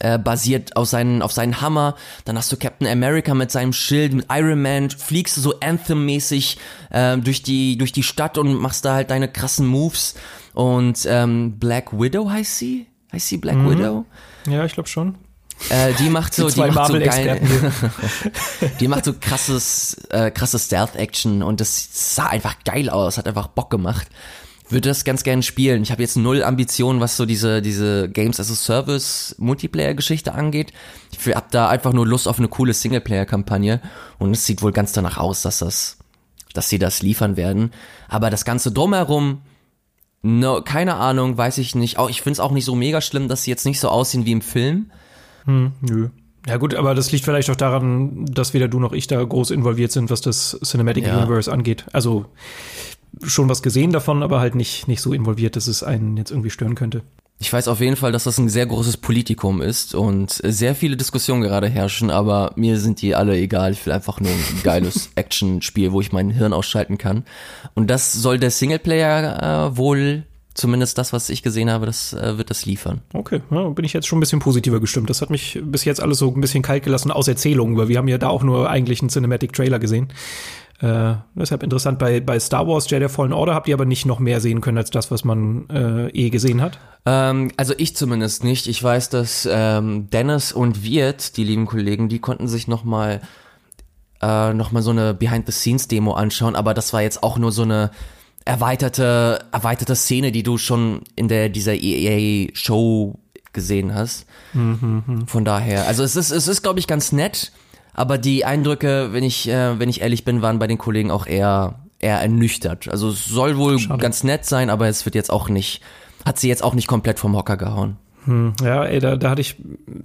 äh, basiert auf seinen, auf seinen Hammer. Dann hast du Captain America mit seinem Schild, mit Iron Man, fliegst du so Anthem-mäßig äh, durch, die, durch die Stadt und machst da halt deine krassen Moves. Und ähm, Black Widow heißt sie? Heißt sie Black mhm. Widow? Ja, ich glaube schon. Äh, die macht so, die, die macht so geil, die macht so krasses, äh, krasses Stealth-Action und das sah einfach geil aus, hat einfach Bock gemacht würde das ganz gerne spielen. Ich habe jetzt null Ambitionen, was so diese diese Games as a Service Multiplayer Geschichte angeht. Ich habe da einfach nur Lust auf eine coole Singleplayer Kampagne und es sieht wohl ganz danach aus, dass das dass sie das liefern werden, aber das ganze drumherum no, keine Ahnung, weiß ich nicht. Auch ich finde es auch nicht so mega schlimm, dass sie jetzt nicht so aussehen wie im Film. Hm, nö. Ja gut, aber das liegt vielleicht auch daran, dass weder du noch ich da groß involviert sind, was das Cinematic ja. Universe angeht. Also schon was gesehen davon, aber halt nicht, nicht so involviert, dass es einen jetzt irgendwie stören könnte. Ich weiß auf jeden Fall, dass das ein sehr großes Politikum ist und sehr viele Diskussionen gerade herrschen, aber mir sind die alle egal. Ich will einfach nur ein geiles Action-Spiel, wo ich mein Hirn ausschalten kann. Und das soll der Singleplayer äh, wohl zumindest das, was ich gesehen habe, das äh, wird das liefern. Okay, ja, bin ich jetzt schon ein bisschen positiver gestimmt. Das hat mich bis jetzt alles so ein bisschen kalt gelassen aus Erzählungen, weil wir haben ja da auch nur eigentlich einen Cinematic Trailer gesehen. Äh, deshalb interessant, bei, bei Star Wars Jedi Fallen Order habt ihr aber nicht noch mehr sehen können als das, was man äh, eh gesehen hat? Ähm, also ich zumindest nicht. Ich weiß, dass ähm, Dennis und Wirt, die lieben Kollegen, die konnten sich noch mal äh, noch mal so eine Behind-the-Scenes-Demo anschauen, aber das war jetzt auch nur so eine erweiterte erweiterte Szene, die du schon in der dieser EA-Show gesehen hast. Mhm, Von daher, also es ist es ist glaube ich ganz nett aber die Eindrücke, wenn ich, äh, wenn ich ehrlich bin, waren bei den Kollegen auch eher, eher ernüchtert. Also es soll wohl Schade. ganz nett sein, aber es wird jetzt auch nicht, hat sie jetzt auch nicht komplett vom Hocker gehauen. Hm, ja, ey, da, da hatte ich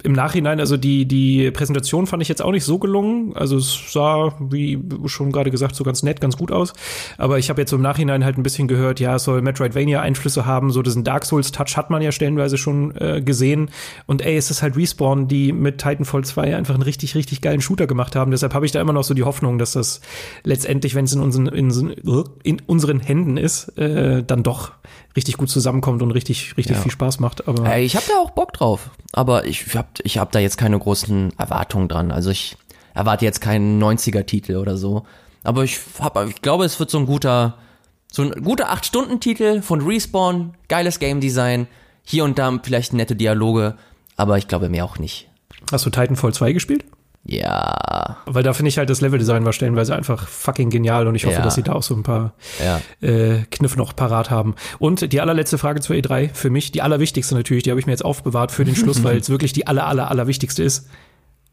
im Nachhinein, also die, die Präsentation fand ich jetzt auch nicht so gelungen. Also es sah, wie schon gerade gesagt, so ganz nett, ganz gut aus. Aber ich habe jetzt im Nachhinein halt ein bisschen gehört, ja, es soll Metroidvania-Einflüsse haben. So diesen Dark Souls-Touch hat man ja stellenweise schon äh, gesehen. Und ey, es ist halt Respawn, die mit Titanfall 2 einfach einen richtig, richtig geilen Shooter gemacht haben. Deshalb habe ich da immer noch so die Hoffnung, dass das letztendlich, wenn es in unseren, in, in unseren Händen ist, äh, dann doch richtig gut zusammenkommt und richtig, richtig ja. viel Spaß macht. Aber äh, ich habe da auch Bock drauf, aber ich habe ich hab da jetzt keine großen Erwartungen dran. Also ich erwarte jetzt keinen 90er-Titel oder so. Aber ich, hab, ich glaube, es wird so ein guter, so ein guter 8-Stunden-Titel von Respawn, geiles Game Design, hier und da vielleicht nette Dialoge, aber ich glaube mehr auch nicht. Hast du Titanfall 2 gespielt? Ja. Weil da finde ich halt das Leveldesign war stellenweise einfach fucking genial und ich hoffe, ja. dass sie da auch so ein paar ja. äh, Kniffe noch parat haben. Und die allerletzte Frage zur E3 für mich, die allerwichtigste natürlich, die habe ich mir jetzt aufbewahrt für den Schluss, weil es wirklich die aller, aller, allerwichtigste ist.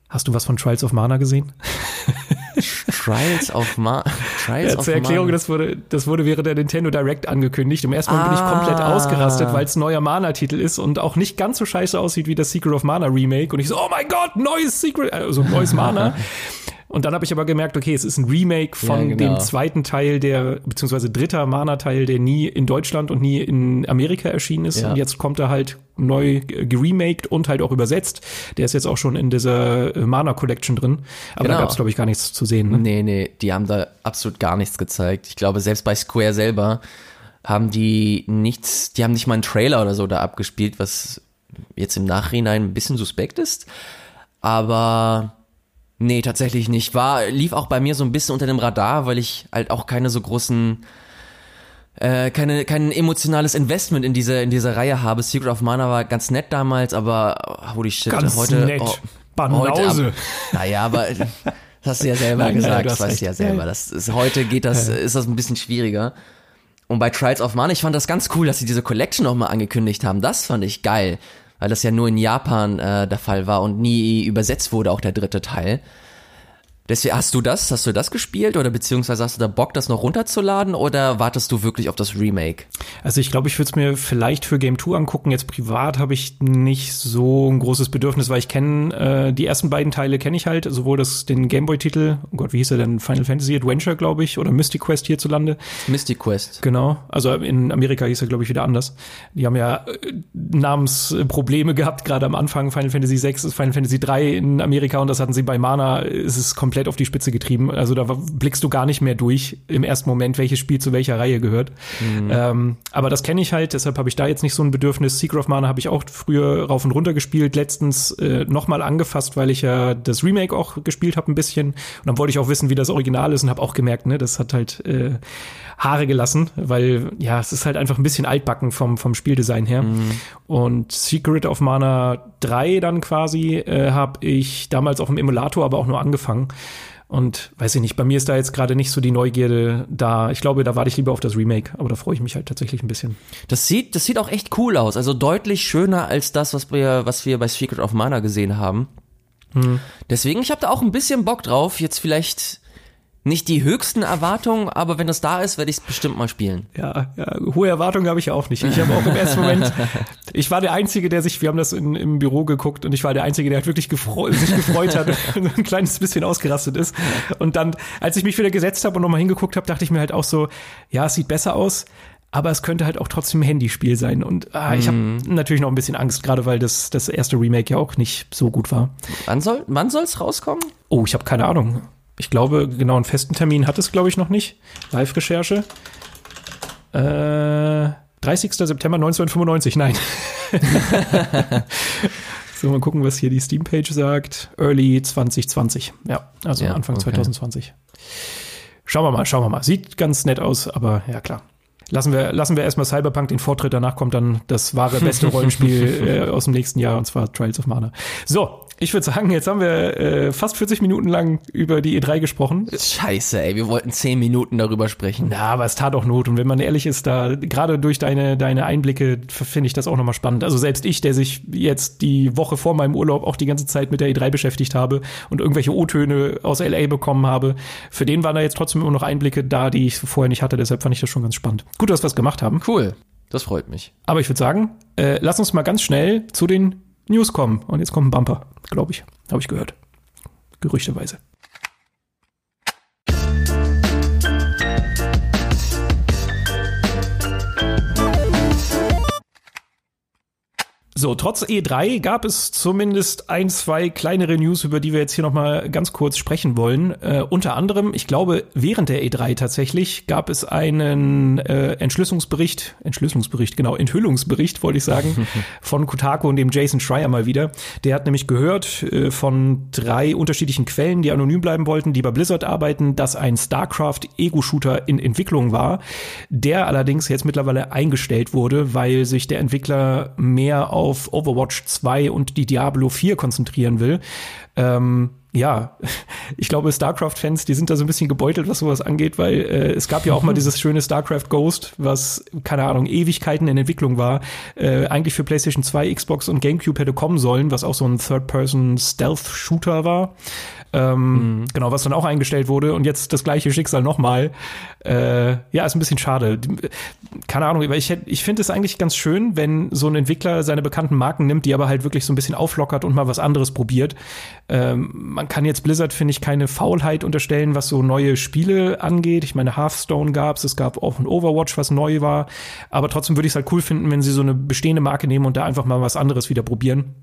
Hast du was von Trials of Mana gesehen? Trials of Mana. Trials Ja, zur Erklärung, das wurde, das wurde während der Nintendo Direct angekündigt. Im ersten Moment bin ich komplett Ah. ausgerastet, weil es ein neuer Mana-Titel ist und auch nicht ganz so scheiße aussieht wie das Secret of Mana Remake. Und ich so, oh mein Gott, neues Secret, also neues Mana. Und dann habe ich aber gemerkt, okay, es ist ein Remake von Ja, genau. dem zweiten Teil der, beziehungsweise dritter Mana-Teil, der nie in Deutschland und nie in Amerika erschienen ist. Ja. Und jetzt kommt er halt neu geremaked und halt auch übersetzt. Der ist jetzt auch schon in dieser äh, Mana Collection drin. Aber da Genau. gab es, glaube ich, gar nichts zu sehen. Ne? Nee, nee, die haben da absolut gar nichts gezeigt. Ich glaube, selbst bei Square selber haben die nichts, die haben nicht mal einen Trailer oder so da abgespielt, was jetzt im Nachhinein ein bisschen suspekt ist. Aber nee, tatsächlich nicht. War, lief auch bei mir so ein bisschen unter dem Radar, weil ich halt auch keine so großen äh, keine, kein emotionales Investment in diese, in diese Reihe habe. Secret of Mana war ganz nett damals, aber holy shit, Ganz heute. nett. Oh, Banause. Heute, ab- naja, aber das hast du ja selber Nein, gesagt, du das weißt du ja selber. Das ist, heute geht das, ist das ein bisschen schwieriger. Und bei Trials of Mana, ich fand das ganz cool, dass sie diese Collection nochmal angekündigt haben. Das fand ich geil, weil das ja nur in Japan äh, der Fall war und nie übersetzt wurde, auch der dritte Teil. Deswegen, hast du das, hast du das gespielt oder beziehungsweise hast du da Bock, das noch runterzuladen oder wartest du wirklich auf das Remake? Also ich glaube, ich würde es mir vielleicht für Game 2 angucken. Jetzt privat habe ich nicht so ein großes Bedürfnis, weil ich kenne äh, die ersten beiden Teile kenne ich halt, sowohl das den Gameboy-Titel, oh Gott, wie hieß er denn? Final Fantasy Adventure, glaube ich, oder Mystic Quest hierzulande. Mystic Quest. Genau. Also in Amerika hieß er, glaube ich, wieder anders. Die haben ja äh, Namensprobleme gehabt, gerade am Anfang. Final Fantasy 6 ist Final Fantasy 3 in Amerika und das hatten sie bei Mana, ist es komplett auf die Spitze getrieben. Also da blickst du gar nicht mehr durch im ersten Moment, welches Spiel zu welcher Reihe gehört. Ähm, aber das kenne ich halt, deshalb habe ich da jetzt nicht so ein Bedürfnis. Secret of Mana habe ich auch früher rauf und runter gespielt, letztens äh, nochmal angefasst, weil ich ja das Remake auch gespielt habe ein bisschen. Und dann wollte ich auch wissen, wie das Original ist und habe auch gemerkt, ne, das hat halt äh, Haare gelassen, weil ja, es ist halt einfach ein bisschen altbacken vom, vom Spieldesign her. Und Secret of Mana 3 dann quasi äh, habe ich damals auch im Emulator, aber auch nur angefangen. Und weiß ich nicht, bei mir ist da jetzt gerade nicht so die Neugierde da. Ich glaube, da warte ich lieber auf das Remake, aber da freue ich mich halt tatsächlich ein bisschen. Das sieht, das sieht auch echt cool aus. Also deutlich schöner als das, was wir, was wir bei Secret of Mana gesehen haben. Deswegen, ich habe da auch ein bisschen Bock drauf. Jetzt vielleicht nicht die höchsten Erwartungen, aber wenn das da ist, werde ich es bestimmt mal spielen. Ja, ja, hohe Erwartungen habe ich auch nicht. Ich habe auch im ersten Moment, ich war der Einzige, der sich, wir haben das in, im Büro geguckt und ich war der Einzige, der halt wirklich gefreut, sich gefreut hat und ein kleines bisschen ausgerastet ist. Und dann, als ich mich wieder gesetzt habe und nochmal hingeguckt habe, dachte ich mir halt auch so, ja, es sieht besser aus. Aber es könnte halt auch trotzdem ein Handyspiel sein. Und ah, ich habe natürlich noch ein bisschen Angst, gerade weil das, das erste Remake ja auch nicht so gut war. Wann soll, wann soll's rauskommen? Oh, ich habe keine Ahnung. Ich glaube, genau einen festen Termin hat es, glaube ich, noch nicht. Live-Recherche. Äh, 30. September 1995, nein. so, mal gucken, was hier die Steam-Page sagt. Early 2020. Ja, also Ja, Anfang okay. 2020. Schauen wir mal, schauen wir mal. Sieht ganz nett aus, aber ja, klar. Lassen wir, lassen wir erstmal Cyberpunk den Vortritt, danach kommt dann das wahre beste Rollenspiel äh, aus dem nächsten Jahr, und zwar Trials of Mana. So, ich würde sagen, jetzt haben wir äh, fast 40 Minuten lang über die E3 gesprochen. Scheiße, ey, wir wollten zehn Minuten darüber sprechen. Ja, aber es tat auch Not. Und wenn man ehrlich ist, da gerade durch deine, deine Einblicke finde ich das auch nochmal spannend. Also selbst ich, der sich jetzt die Woche vor meinem Urlaub auch die ganze Zeit mit der E3 beschäftigt habe und irgendwelche O-Töne aus LA bekommen habe, für den waren da jetzt trotzdem immer noch Einblicke da, die ich vorher nicht hatte. Deshalb fand ich das schon ganz spannend. Gut, dass wir es gemacht haben. Cool, das freut mich. Aber ich würde sagen, äh, lass uns mal ganz schnell zu den News kommen. Und jetzt kommt ein Bumper, glaube ich. Habe ich gehört. Gerüchteweise. So, trotz E3 gab es zumindest ein, zwei kleinere News, über die wir jetzt hier nochmal ganz kurz sprechen wollen. Äh, unter anderem, ich glaube, während der E3 tatsächlich gab es einen äh, Entschlüsselungsbericht, Entschlüsselungsbericht, genau, Enthüllungsbericht, wollte ich sagen, von Kotaku und dem Jason Schreier mal wieder. Der hat nämlich gehört äh, von drei unterschiedlichen Quellen, die anonym bleiben wollten, die bei Blizzard arbeiten, dass ein StarCraft-Ego-Shooter in Entwicklung war, der allerdings jetzt mittlerweile eingestellt wurde, weil sich der Entwickler mehr auf Overwatch 2 und die Diablo 4 konzentrieren will. Ähm, ja, ich glaube, StarCraft-Fans, die sind da so ein bisschen gebeutelt, was sowas angeht, weil äh, es gab ja auch mal dieses schöne StarCraft Ghost, was, keine Ahnung, Ewigkeiten in Entwicklung war, äh, eigentlich für PlayStation 2, Xbox und GameCube hätte kommen sollen, was auch so ein Third-Person-Stealth-Shooter war. Ähm, mhm. Genau, was dann auch eingestellt wurde und jetzt das gleiche Schicksal nochmal. Äh, ja, ist ein bisschen schade. Keine Ahnung, weil ich, ich finde es eigentlich ganz schön, wenn so ein Entwickler seine bekannten Marken nimmt, die aber halt wirklich so ein bisschen auflockert und mal was anderes probiert. Ähm, man kann jetzt Blizzard, finde ich, keine Faulheit unterstellen, was so neue Spiele angeht. Ich meine, Hearthstone gab's, es gab auch ein Overwatch, was neu war. Aber trotzdem würde ich es halt cool finden, wenn sie so eine bestehende Marke nehmen und da einfach mal was anderes wieder probieren.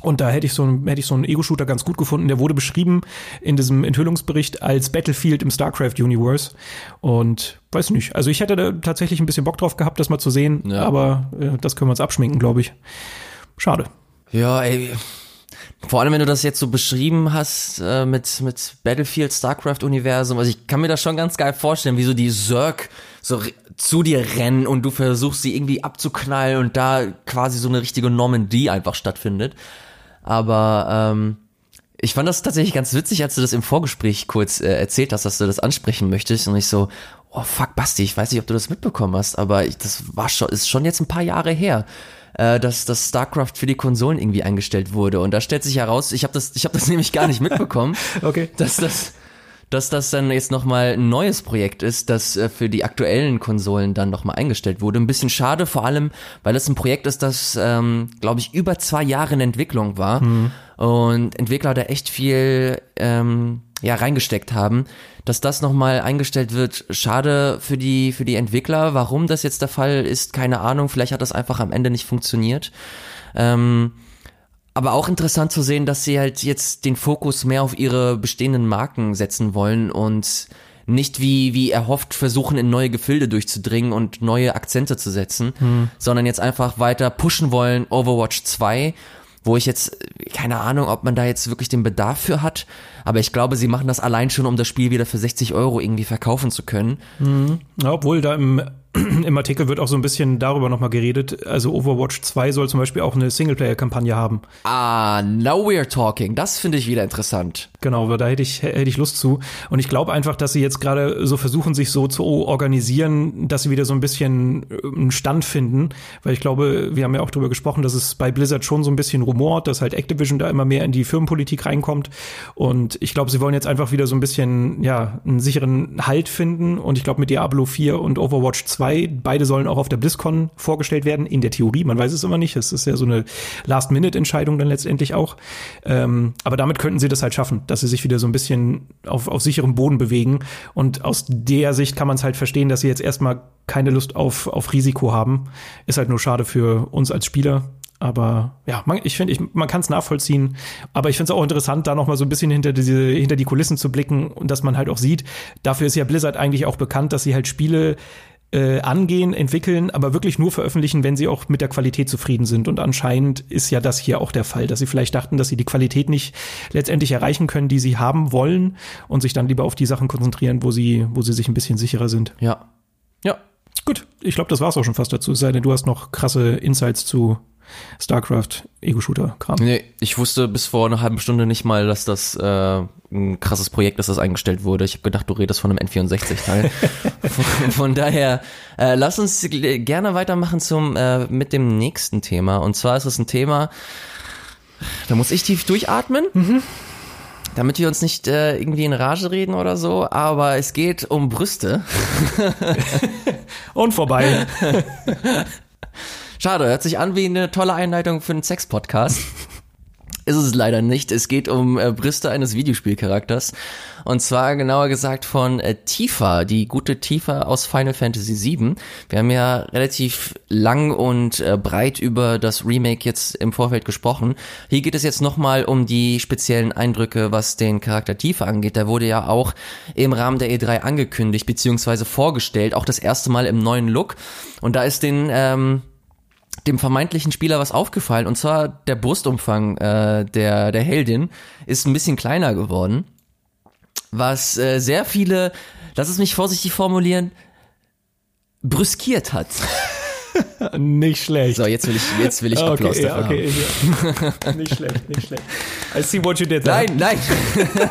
Und da hätte ich so einen, hätte ich so einen Ego-Shooter ganz gut gefunden. Der wurde beschrieben in diesem Enthüllungsbericht als Battlefield im StarCraft-Universe. Und weiß nicht. Also ich hätte da tatsächlich ein bisschen Bock drauf gehabt, das mal zu sehen. Ja. Aber äh, das können wir uns abschminken, glaube ich. Schade. Ja, ey. Vor allem, wenn du das jetzt so beschrieben hast äh, mit, mit Battlefield, StarCraft-Universum. Also ich kann mir das schon ganz geil vorstellen, wie so die Zerg so zu dir rennen und du versuchst sie irgendwie abzuknallen und da quasi so eine richtige Normandie einfach stattfindet. Aber ähm, ich fand das tatsächlich ganz witzig, als du das im Vorgespräch kurz äh, erzählt hast, dass du das ansprechen möchtest. Und ich so, oh fuck, Basti, ich weiß nicht, ob du das mitbekommen hast, aber ich, das war schon, ist schon jetzt ein paar Jahre her, äh, dass das StarCraft für die Konsolen irgendwie eingestellt wurde. Und da stellt sich heraus, ich habe das, ich habe das nämlich gar nicht mitbekommen, okay. dass das dass das dann jetzt nochmal ein neues Projekt ist, das äh, für die aktuellen Konsolen dann nochmal eingestellt wurde. Ein bisschen schade, vor allem, weil es ein Projekt ist, das, ähm, glaube ich, über zwei Jahre in Entwicklung war mhm. und Entwickler da echt viel ähm, ja, reingesteckt haben. Dass das nochmal eingestellt wird, schade für die, für die Entwickler. Warum das jetzt der Fall ist, keine Ahnung. Vielleicht hat das einfach am Ende nicht funktioniert. Ähm, aber auch interessant zu sehen, dass sie halt jetzt den Fokus mehr auf ihre bestehenden Marken setzen wollen und nicht wie, wie erhofft versuchen, in neue Gefilde durchzudringen und neue Akzente zu setzen, hm. sondern jetzt einfach weiter pushen wollen, Overwatch 2, wo ich jetzt, keine Ahnung, ob man da jetzt wirklich den Bedarf für hat, aber ich glaube, sie machen das allein schon, um das Spiel wieder für 60 Euro irgendwie verkaufen zu können. Hm. Ja, obwohl da im im Artikel wird auch so ein bisschen darüber nochmal geredet. Also Overwatch 2 soll zum Beispiel auch eine Singleplayer-Kampagne haben. Ah, now we're talking. Das finde ich wieder interessant. Genau, da hätte ich, hätte ich Lust zu. Und ich glaube einfach, dass sie jetzt gerade so versuchen, sich so zu organisieren, dass sie wieder so ein bisschen äh, einen Stand finden. Weil ich glaube, wir haben ja auch darüber gesprochen, dass es bei Blizzard schon so ein bisschen rumort, dass halt Activision da immer mehr in die Firmenpolitik reinkommt. Und ich glaube, sie wollen jetzt einfach wieder so ein bisschen, ja, einen sicheren Halt finden. Und ich glaube, mit Diablo 4 und Overwatch 2 2. Beide sollen auch auf der BlizzCon vorgestellt werden, in der Theorie. Man weiß es immer nicht. Es ist ja so eine Last-Minute-Entscheidung dann letztendlich auch. Ähm, aber damit könnten sie das halt schaffen, dass sie sich wieder so ein bisschen auf, auf sicherem Boden bewegen. Und aus der Sicht kann man es halt verstehen, dass sie jetzt erstmal keine Lust auf, auf Risiko haben. Ist halt nur schade für uns als Spieler. Aber ja, man, ich finde, man kann es nachvollziehen. Aber ich finde es auch interessant, da noch mal so ein bisschen hinter diese hinter die Kulissen zu blicken und dass man halt auch sieht. Dafür ist ja Blizzard eigentlich auch bekannt, dass sie halt Spiele äh, angehen, entwickeln, aber wirklich nur veröffentlichen, wenn sie auch mit der Qualität zufrieden sind. Und anscheinend ist ja das hier auch der Fall, dass sie vielleicht dachten, dass sie die Qualität nicht letztendlich erreichen können, die sie haben wollen und sich dann lieber auf die Sachen konzentrieren, wo sie, wo sie sich ein bisschen sicherer sind. Ja. Ja. Gut, ich glaube, das war's auch schon fast dazu. Es sei denn, du hast noch krasse Insights zu StarCraft Ego-Shooter-Kram. Nee, ich wusste bis vor einer halben Stunde nicht mal, dass das äh, ein krasses Projekt ist, das eingestellt wurde. Ich habe gedacht, du redest von einem N64-Teil. von, von, daher, äh, lass uns gerne weitermachen zum äh, mit dem nächsten Thema. Und zwar ist es ein Thema, da muss ich tief durchatmen. Mhm. Damit wir uns nicht äh, irgendwie in Rage reden oder so, aber es geht um Brüste. Und vorbei. Schade, hört sich an wie eine tolle Einleitung für einen Sex-Podcast. ist es leider nicht. Es geht um äh, Brüste eines Videospielcharakters. Und zwar genauer gesagt von äh, Tifa, die gute Tifa aus Final Fantasy VII. Wir haben ja relativ lang und äh, breit über das Remake jetzt im Vorfeld gesprochen. Hier geht es jetzt nochmal um die speziellen Eindrücke, was den Charakter Tifa angeht. Der wurde ja auch im Rahmen der E3 angekündigt, beziehungsweise vorgestellt, auch das erste Mal im neuen Look. Und da ist den ähm, dem vermeintlichen Spieler was aufgefallen und zwar der Brustumfang äh, der der Heldin ist ein bisschen kleiner geworden, was äh, sehr viele, lass es mich vorsichtig formulieren, brüskiert hat. nicht schlecht. So, jetzt will ich, jetzt will ich Applaus okay, dafür ja, okay, ja. nicht schlecht, nicht schlecht. I see what you did there. haben. Nein, nein.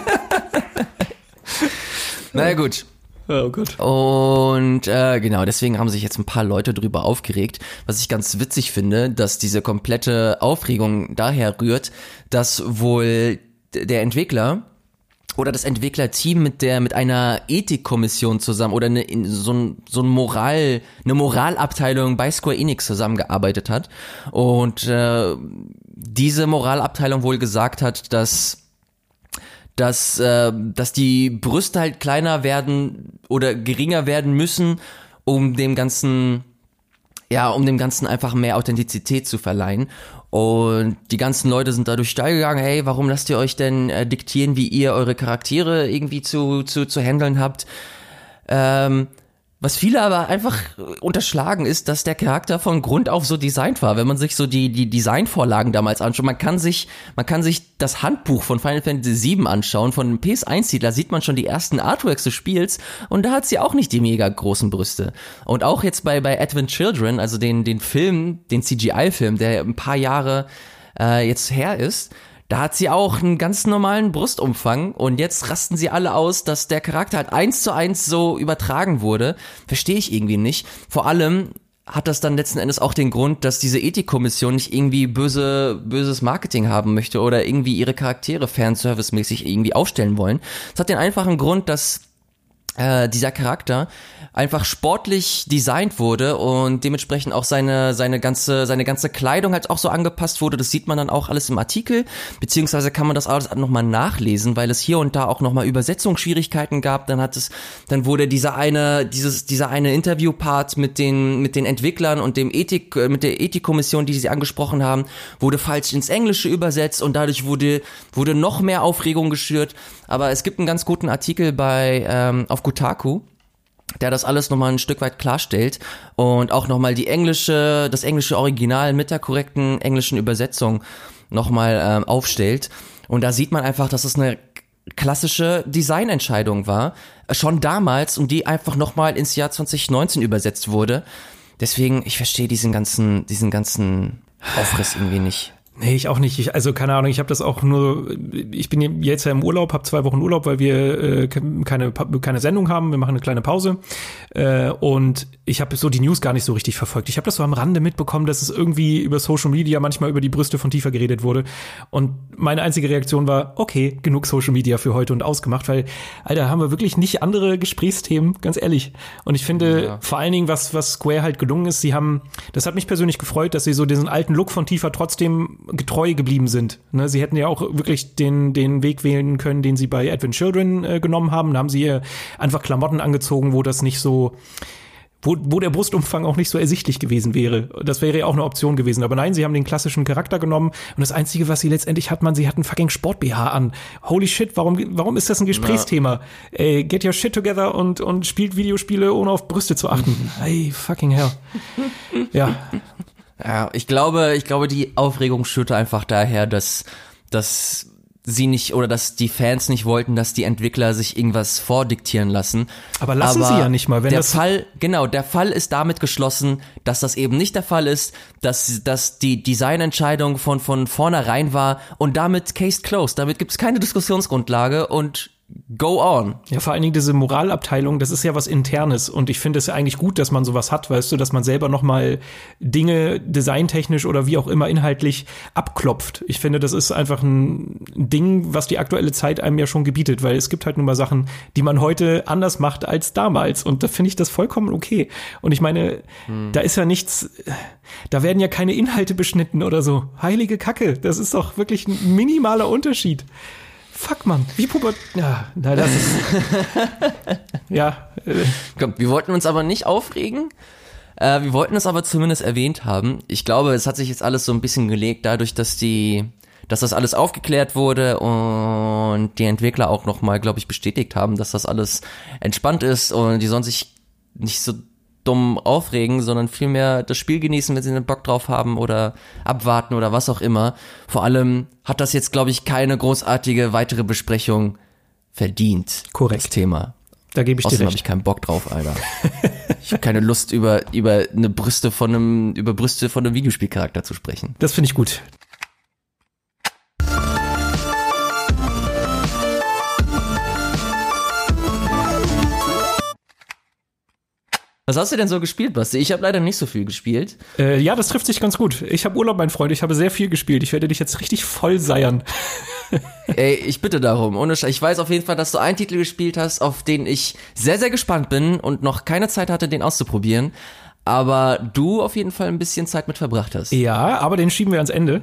naja, gut. Oh Gott. Und äh, genau, deswegen haben sich jetzt ein paar Leute drüber aufgeregt. Was ich ganz witzig finde, dass diese komplette Aufregung daher rührt, dass wohl der Entwickler oder das Entwicklerteam mit der mit einer Ethikkommission zusammen oder eine, in- so ein so ein Moral eine Moralabteilung bei Square Enix zusammengearbeitet hat und äh, diese Moralabteilung wohl gesagt hat, dass dass, äh, dass die Brüste halt kleiner werden oder geringer werden müssen, um dem Ganzen, ja, um dem Ganzen einfach mehr Authentizität zu verleihen. Und die ganzen Leute sind dadurch steil gegangen, hey, warum lasst ihr euch denn äh, diktieren, wie ihr eure Charaktere irgendwie zu, zu, zu handeln habt? Ähm, was viele aber einfach unterschlagen ist, dass der Charakter von Grund auf so designt war. Wenn man sich so die, die Designvorlagen damals anschaut, man kann sich, man kann sich das Handbuch von Final Fantasy VII anschauen, von dem PS1-Titel, sieht man schon die ersten Artworks des Spiels und da hat sie auch nicht die mega großen Brüste. Und auch jetzt bei, bei Advent Children, also den, den Film, den CGI-Film, der ein paar Jahre äh, jetzt her ist, da hat sie auch einen ganz normalen Brustumfang und jetzt rasten sie alle aus, dass der Charakter halt eins zu eins so übertragen wurde. Verstehe ich irgendwie nicht. Vor allem hat das dann letzten Endes auch den Grund, dass diese Ethikkommission nicht irgendwie böse, böses Marketing haben möchte oder irgendwie ihre Charaktere fanservicemäßig irgendwie aufstellen wollen. Es hat den einfachen Grund, dass äh, dieser Charakter einfach sportlich designt wurde und dementsprechend auch seine seine ganze seine ganze Kleidung halt auch so angepasst wurde. Das sieht man dann auch alles im Artikel, beziehungsweise kann man das alles nochmal nachlesen, weil es hier und da auch nochmal Übersetzungsschwierigkeiten gab. Dann hat es, dann wurde dieser eine dieses dieser eine Interviewpart mit den mit den Entwicklern und dem Ethik äh, mit der Ethikkommission, die sie angesprochen haben, wurde falsch ins Englische übersetzt und dadurch wurde wurde noch mehr Aufregung geschürt. Aber es gibt einen ganz guten Artikel bei ähm, auf Kotaku, der das alles nochmal ein Stück weit klarstellt und auch nochmal die englische, das englische Original mit der korrekten englischen Übersetzung nochmal ähm, aufstellt. Und da sieht man einfach, dass es eine klassische Designentscheidung war, äh, schon damals und die einfach nochmal ins Jahr 2019 übersetzt wurde. Deswegen, ich verstehe diesen ganzen, diesen ganzen Aufriss irgendwie nicht. Nee, ich auch nicht. Ich, also keine Ahnung, ich habe das auch nur, ich bin jetzt ja im Urlaub, habe zwei Wochen Urlaub, weil wir äh, keine, keine Sendung haben, wir machen eine kleine Pause äh, und ich habe so die News gar nicht so richtig verfolgt. Ich habe das so am Rande mitbekommen, dass es irgendwie über Social Media manchmal über die Brüste von Tifa geredet wurde und meine einzige Reaktion war, okay, genug Social Media für heute und ausgemacht, weil, Alter, haben wir wirklich nicht andere Gesprächsthemen, ganz ehrlich. Und ich finde Ja. vor allen Dingen, was, was Square halt gelungen ist, sie haben, das hat mich persönlich gefreut, dass sie so diesen alten Look von Tifa trotzdem getreu geblieben sind. Ne, sie hätten ja auch wirklich den, den Weg wählen können, den sie bei Advent Children äh, genommen haben. Da haben sie ihr einfach Klamotten angezogen, wo das nicht so, wo, wo der Brustumfang auch nicht so ersichtlich gewesen wäre. Das wäre ja auch eine Option gewesen. Aber nein, sie haben den klassischen Charakter genommen und das Einzige, was sie letztendlich hat, man, sie hat einen fucking Sport-BH an. Holy shit, warum, warum ist das ein Gesprächsthema? Ey, get your shit together und, und spielt Videospiele, ohne auf Brüste zu achten. Hey, fucking hell. Ja, Ja, ich glaube, ich glaube, die Aufregung schürte einfach daher, dass, dass sie nicht oder dass die Fans nicht wollten, dass die Entwickler sich irgendwas vordiktieren lassen. Aber lassen sie ja nicht mal, wenn der das- Fall, genau, der Fall ist damit geschlossen, dass das eben nicht der Fall ist, dass, dass die Designentscheidung von, von vornherein war und damit Case closed. Damit gibt es keine Diskussionsgrundlage und go on. Ja, vor allen Dingen diese Moralabteilung, das ist ja was Internes und ich finde es ja eigentlich gut, dass man sowas hat, weißt du, dass man selber nochmal Dinge designtechnisch oder wie auch immer inhaltlich abklopft. Ich finde, das ist einfach ein Ding, was die aktuelle Zeit einem ja schon gebietet, weil es gibt halt nun mal Sachen, die man heute anders macht als damals und da finde ich das vollkommen okay. Und ich meine, da ist ja nichts, da werden ja keine Inhalte beschnitten oder so. Heilige Kacke, das ist doch wirklich ein minimaler Unterschied. Fuck, Mann. Wie Puber. Ja, na, das ist. ja, äh, Komm, wir wollten uns aber nicht aufregen. Äh, wir wollten es aber zumindest erwähnt haben. Ich glaube, es hat sich jetzt alles so ein bisschen gelegt, dadurch, dass die, dass das alles aufgeklärt wurde und die Entwickler auch nochmal, glaube ich, bestätigt haben, dass das alles entspannt ist und die sollen sich nicht so dumm aufregen, sondern vielmehr das Spiel genießen, wenn sie einen Bock drauf haben oder abwarten oder was auch immer. Vor allem hat das jetzt, glaube ich, keine großartige weitere Besprechung verdient. Korrekt. Das Thema. da gebe ich dir Außerdem habe recht. ich keinen Bock drauf, Alter. Ich habe keine Lust über über eine Brüste von einem über Brüste von einem Videospielcharakter zu sprechen. Das finde ich gut. Was hast du denn so gespielt, Basti? Ich habe leider nicht so viel gespielt. Äh, ja, das trifft sich ganz gut. Ich habe Urlaub, mein Freund. Ich habe sehr viel gespielt. Ich werde dich jetzt richtig voll seiern. Ey, ich bitte darum. Ohne Sch ich weiß auf jeden Fall, dass du einen Titel gespielt hast, auf den ich sehr, sehr gespannt bin und noch keine Zeit hatte, den auszuprobieren aber du auf jeden Fall ein bisschen Zeit mit verbracht hast. Ja, aber den schieben wir ans Ende.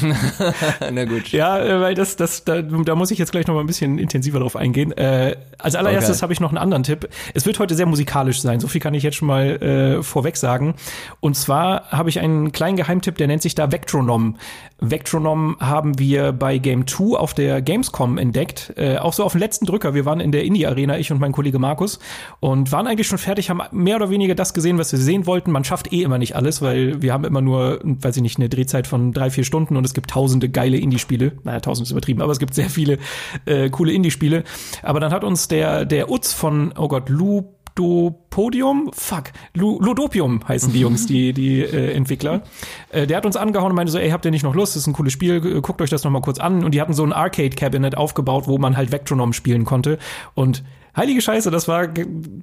Na gut. Ja, äh, weil das, das, da, da muss ich jetzt gleich noch mal ein bisschen intensiver drauf eingehen. Äh, als allererstes okay. habe ich noch einen anderen Tipp. Es wird heute sehr musikalisch sein. So viel kann ich jetzt schon mal äh, vorweg sagen. Und zwar habe ich einen kleinen Geheimtipp, der nennt sich da Vectronom. Vectronom haben wir bei Game 2 auf der Gamescom entdeckt. Äh, auch so auf den letzten Drücker. Wir waren in der Indie-Arena, ich und mein Kollege Markus, und waren eigentlich schon fertig, haben mehr oder weniger das gesehen, was wir sehen wollten. Man schafft eh immer nicht alles, weil wir haben immer nur, weiß ich nicht, eine Drehzeit von drei, vier Stunden und es gibt tausende geile Indie-Spiele. Naja, tausend ist übertrieben, aber es gibt sehr viele äh, coole Indie-Spiele. Aber dann hat uns der, der Utz von, oh Gott, Ludopodium, fuck, Ludopium heißen die Jungs, die, die äh, Entwickler. Äh, der hat uns angehauen und meinte so, ey, habt ihr nicht noch Lust? Das ist ein cooles Spiel, guckt euch das noch mal kurz an. Und die hatten so ein Arcade-Cabinet aufgebaut, wo man halt Vectronom spielen konnte. Und heilige Scheiße, das war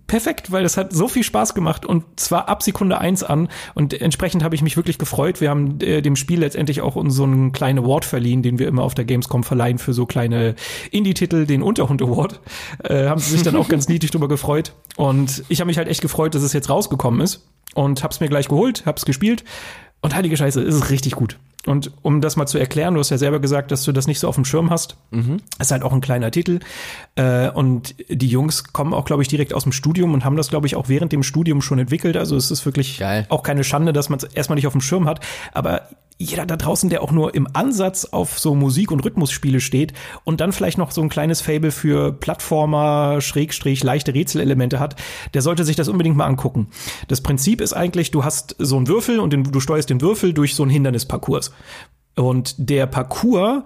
perfekt, weil das hat so viel Spaß gemacht und zwar ab Sekunde eins an und entsprechend habe ich mich wirklich gefreut. Wir haben äh, dem Spiel letztendlich auch so einen kleinen Award verliehen, den wir immer auf der Gamescom verleihen für so kleine Indie-Titel, den Unterhund Award. Äh, haben sie sich dann auch ganz niedlich drüber gefreut und ich habe mich halt echt gefreut, dass es jetzt rausgekommen ist und hab's mir gleich geholt, hab's gespielt und heilige Scheiße, ist es richtig gut. Und um das mal zu erklären, du hast ja selber gesagt, dass du das nicht so auf dem Schirm hast. Mhm. Ist halt auch ein kleiner Titel. Äh, und die Jungs kommen auch, glaube ich, direkt aus dem Studium und haben das, glaube ich, auch während dem Studium schon entwickelt. Also es ist wirklich Geil. auch keine Schande, dass man es erstmal nicht auf dem Schirm hat. Aber jeder da draußen, der auch nur im Ansatz auf so Musik- und Rhythmusspiele steht und dann vielleicht noch so ein kleines Fable für Plattformer, Schrägstrich, leichte Rätselelemente hat, der sollte sich das unbedingt mal angucken. Das Prinzip ist eigentlich, du hast so einen Würfel und den, du steuerst den Würfel durch so einen Hindernisparcours. Und der Parcours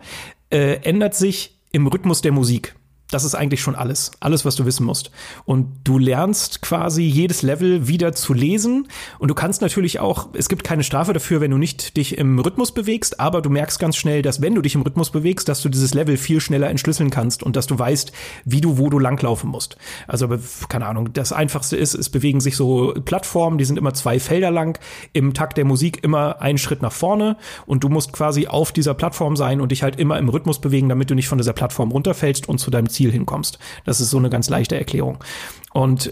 äh, ändert sich im Rhythmus der Musik. Das ist eigentlich schon alles. Alles, was du wissen musst. Und du lernst quasi jedes Level wieder zu lesen. Und du kannst natürlich auch, es gibt keine Strafe dafür, wenn du nicht dich im Rhythmus bewegst, aber du merkst ganz schnell, dass wenn du dich im Rhythmus bewegst, dass du dieses Level viel schneller entschlüsseln kannst und dass du weißt, wie du, wo du langlaufen musst. Also, keine Ahnung, das einfachste ist, es bewegen sich so Plattformen, die sind immer zwei Felder lang, im Takt der Musik immer einen Schritt nach vorne und du musst quasi auf dieser Plattform sein und dich halt immer im Rhythmus bewegen, damit du nicht von dieser Plattform runterfällst und zu deinem Ziel hinkommst. Das ist so eine ganz leichte Erklärung. Und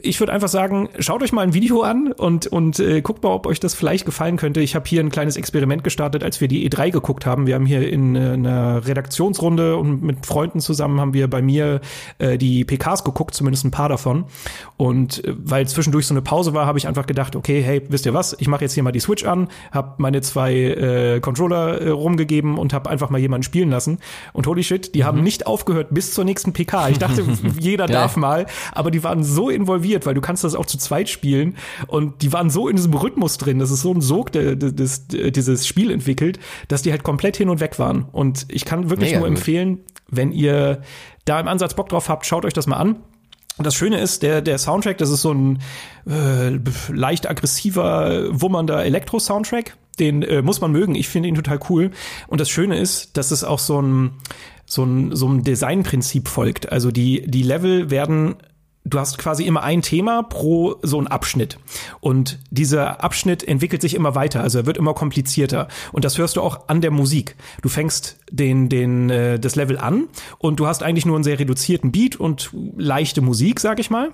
ich würde einfach sagen, schaut euch mal ein Video an und, und äh, guckt mal, ob euch das vielleicht gefallen könnte. Ich habe hier ein kleines Experiment gestartet, als wir die E3 geguckt haben. Wir haben hier in äh, einer Redaktionsrunde und mit Freunden zusammen haben wir bei mir äh, die PKs geguckt, zumindest ein paar davon. Und äh, weil zwischendurch so eine Pause war, habe ich einfach gedacht, okay, hey, wisst ihr was? Ich mache jetzt hier mal die Switch an, habe meine zwei äh, Controller äh, rumgegeben und habe einfach mal jemanden spielen lassen. Und holy shit, die mhm. haben nicht aufgehört bis zur nächsten PK. Ich dachte, jeder darf mal, aber die waren so involviert, weil du kannst das auch zu zweit spielen und die waren so in diesem Rhythmus drin, das ist so ein Sog, der, der, des, dieses Spiel entwickelt, dass die halt komplett hin und weg waren. Und ich kann wirklich Mega nur gut. empfehlen, wenn ihr da im Ansatz Bock drauf habt, schaut euch das mal an. Und das Schöne ist, der, der Soundtrack, das ist so ein äh, leicht aggressiver, wummernder Elektro-Soundtrack. Den äh, muss man mögen. Ich finde ihn total cool. Und das Schöne ist, dass es auch so ein, so ein, so ein Designprinzip folgt. Also die, die Level werden du hast quasi immer ein Thema pro so ein Abschnitt. Und dieser Abschnitt entwickelt sich immer weiter, also er wird immer komplizierter. Und das hörst du auch an der Musik. Du fängst den, den, äh, das Level an und du hast eigentlich nur einen sehr reduzierten Beat und leichte Musik, sag ich mal.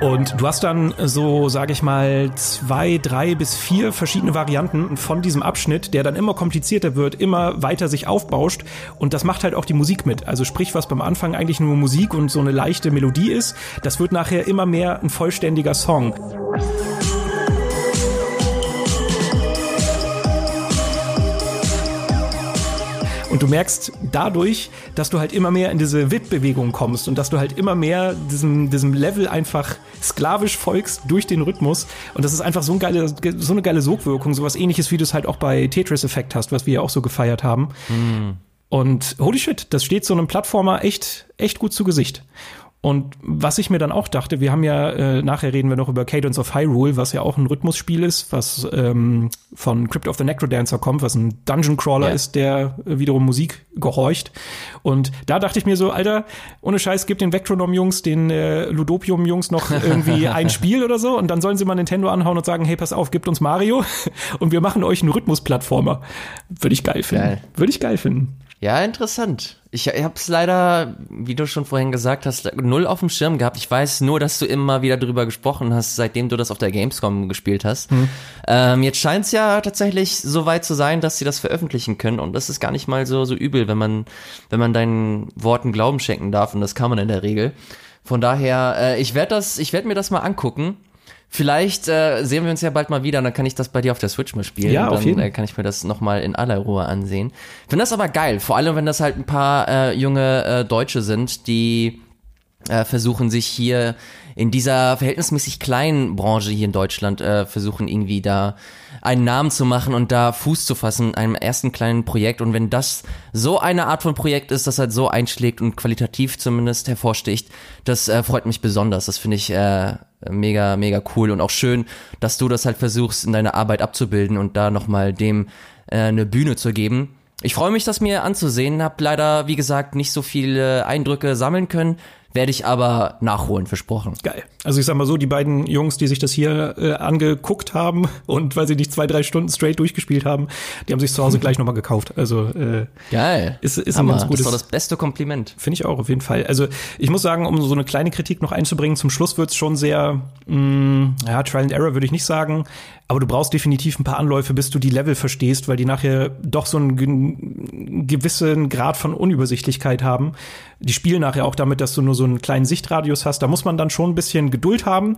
Und du hast dann so, sage ich mal, zwei, drei bis vier verschiedene Varianten von diesem Abschnitt, der dann immer komplizierter wird, immer weiter sich aufbauscht. Und das macht halt auch die Musik mit. Also sprich, was beim Anfang eigentlich nur Musik und so eine leichte Melodie ist, das wird nachher immer mehr ein vollständiger Song. Und du merkst dadurch, dass du halt immer mehr in diese WIP-Bewegung kommst und dass du halt immer mehr diesem, diesem Level einfach sklavisch folgst durch den Rhythmus. Und das ist einfach so, ein geile, so eine geile Sogwirkung, sowas ähnliches, wie du es halt auch bei Tetris Effect hast, was wir ja auch so gefeiert haben. Mm. Und holy shit, das steht so einem Plattformer echt, echt gut zu Gesicht. Und was ich mir dann auch dachte, wir haben ja, äh, nachher reden wir noch über Cadence of Hyrule, was ja auch ein Rhythmusspiel ist, was ähm, von Crypt of the Necrodancer kommt, was ein Dungeon Crawler Ja. ist, der äh, wiederum Musik gehorcht. Und da dachte ich mir so, Alter, ohne Scheiß, gib den Vectronom-Jungs, den äh, Ludopium-Jungs noch irgendwie ein Spiel oder so und dann sollen sie mal Nintendo anhauen und sagen, hey, pass auf, gibt uns Mario und wir machen euch einen Rhythmusplattformer. Würde ich geil finden. Geil. Würde ich geil finden. Ja, interessant. Ich, ich habe es leider, wie du schon vorhin gesagt hast, null auf dem Schirm gehabt. Ich weiß nur, dass du immer wieder drüber gesprochen hast, seitdem du das auf der Gamescom gespielt hast. Ähm, jetzt scheint es ja tatsächlich so weit zu sein, dass sie das veröffentlichen können und das ist gar nicht mal so so übel, wenn man wenn man deinen Worten Glauben schenken darf und das kann man in der Regel. Von daher, äh, ich werde das, ich werde mir das mal angucken. Vielleicht äh, sehen wir uns ja bald mal wieder, und dann kann ich das bei dir auf der Switch mal spielen. Ja, und auf dann, jeden. Äh, kann ich mir das nochmal in aller Ruhe ansehen. Finde das aber geil, vor allem wenn das halt ein paar äh, junge äh, Deutsche sind, die äh, versuchen sich hier in dieser verhältnismäßig kleinen Branche hier in Deutschland äh, versuchen irgendwie da einen Namen zu machen und da Fuß zu fassen in einem ersten kleinen Projekt und wenn das so eine Art von Projekt ist, das halt so einschlägt und qualitativ zumindest hervorsticht, das äh, freut mich besonders. Das finde ich äh, mega mega cool und auch schön, dass du das halt versuchst in deiner Arbeit abzubilden und da nochmal dem äh, eine Bühne zu geben. Ich freue mich, das mir anzusehen. Hab leider, wie gesagt, nicht so viele Eindrücke sammeln können. Werde ich aber nachholen, versprochen. Geil. Also ich sag mal so, die beiden Jungs, die sich das hier äh, angeguckt haben und weil sie nicht zwei, drei Stunden straight durchgespielt haben, die haben sich zu Hause gleich nochmal gekauft. Also äh, Geil. Ist- ist ein Hammer. ganz gutes- Das ist doch das beste Kompliment. Finde ich auch, auf jeden Fall. Also ich muss sagen, um so eine kleine Kritik noch einzubringen, zum Schluss wird's schon sehr, mh, ja, Trial and Error würde ich nicht sagen, aber du brauchst definitiv ein paar Anläufe, bis du die Level verstehst, weil die nachher doch so einen gewissen Grad von Unübersichtlichkeit haben. Die spielen nachher auch damit, dass du nur so einen kleinen Sichtradius hast. Da muss man dann schon ein bisschen Geduld haben.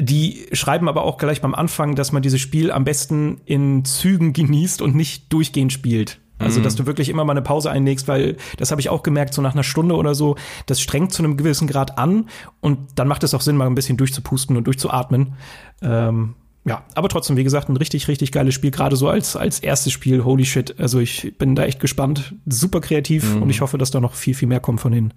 Die schreiben aber auch gleich beim Anfang, dass man dieses Spiel am besten in Zügen genießt und nicht durchgehend spielt. Also, dass du wirklich immer mal eine Pause einlegst, weil das habe ich auch gemerkt, so nach einer Stunde oder so, das strengt zu einem gewissen Grad an und dann macht es auch Sinn, mal ein bisschen durchzupusten und durchzuatmen. Ähm, ja, aber trotzdem, wie gesagt, ein richtig, richtig geiles Spiel, gerade so als, als erstes Spiel, holy shit. Also ich bin da echt gespannt, super kreativ und ich hoffe, dass da noch viel, viel mehr kommt von den,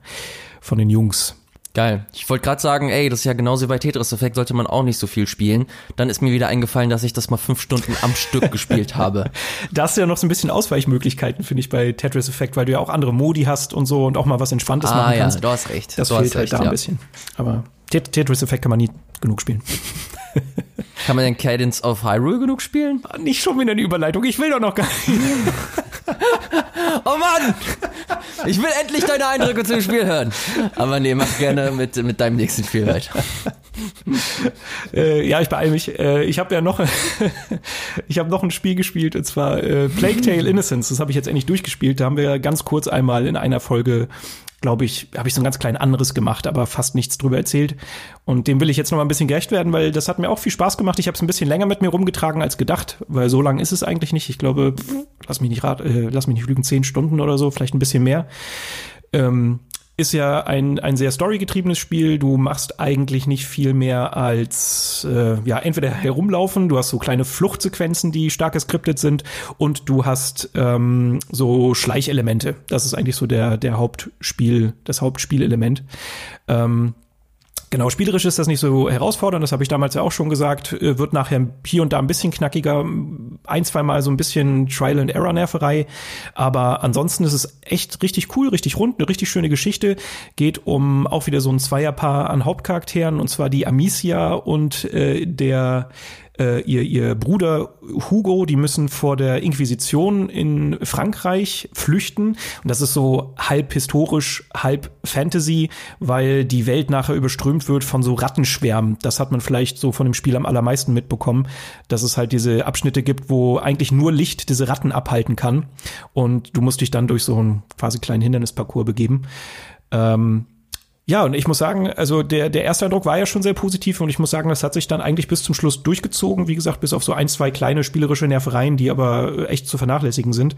von den Jungs. Geil. Ich wollte gerade sagen, ey, das ist ja genauso wie bei Tetris Effect, sollte man auch nicht so viel spielen. Dann ist mir wieder eingefallen, dass ich das mal fünf Stunden am Stück gespielt habe. Da hast du ja noch so ein bisschen Ausweichmöglichkeiten, finde ich, bei Tetris Effect, weil du ja auch andere Modi hast und so und auch mal was Entspanntes Ah machen ja, kannst. du hast recht. Das du fehlt hast halt recht, da ein ja. bisschen. Aber Tet- Tetris Effect kann man nie genug spielen. Kann man denn Cadence of Hyrule genug spielen? Nicht schon wieder eine Überleitung, ich will doch noch gar nicht. Oh Mann! Ich will endlich deine Eindrücke zum Spiel hören. Aber nee, mach gerne mit, mit deinem nächsten Spiel weiter. Äh, ja, ich beeile mich. Äh, ich habe ja noch, ich habe noch ein Spiel gespielt und zwar äh, Plague Tale Innocence. Das habe ich jetzt endlich durchgespielt. Da haben wir ganz kurz einmal in einer Folge, glaube ich, habe ich so ein ganz klein anderes gemacht, aber fast nichts drüber erzählt. Und dem will ich jetzt noch mal ein bisschen gerecht werden, weil das hat mir auch viel Spaß gemacht. Ich habe es ein bisschen länger mit mir rumgetragen als gedacht, weil so lang ist es eigentlich nicht. Ich glaube, pff, lass mich nicht rat, äh, lass mich nicht lügen, zehn Stunden oder so, vielleicht ein bisschen mehr. Ähm, ist ja ein, ein sehr storygetriebenes Spiel. Du machst eigentlich nicht viel mehr als äh, ja entweder herumlaufen, du hast so kleine Fluchtsequenzen, die stark geskriptet sind, und du hast ähm, so Schleichelemente. Das ist eigentlich so der, der Hauptspiel, das Hauptspielelement. Ähm, Genau, spielerisch ist das nicht so herausfordernd, das habe ich damals ja auch schon gesagt, äh, wird nachher hier und da ein bisschen knackiger, ein, zwei Mal so ein bisschen Trial and Error Nerverei, aber ansonsten ist es echt richtig cool, richtig rund, eine richtig schöne Geschichte, geht um auch wieder so ein Zweierpaar an Hauptcharakteren und zwar die Amicia und äh, der äh, ihr, ihr Bruder Hugo, die müssen vor der Inquisition in Frankreich flüchten. Und das ist so halb historisch, halb Fantasy, weil die Welt nachher überströmt wird von so Rattenschwärmen. Das hat man vielleicht so von dem Spiel am allermeisten mitbekommen, dass es halt diese Abschnitte gibt, wo eigentlich nur Licht diese Ratten abhalten kann. Und du musst dich dann durch so einen quasi kleinen Hindernisparcours begeben. Ähm, ja, und ich muss sagen, also der, der erste Eindruck war ja schon sehr positiv und ich muss sagen, das hat sich dann eigentlich bis zum Schluss durchgezogen. Wie gesagt, bis auf so ein, zwei kleine spielerische Nervereien, die aber echt zu vernachlässigen sind.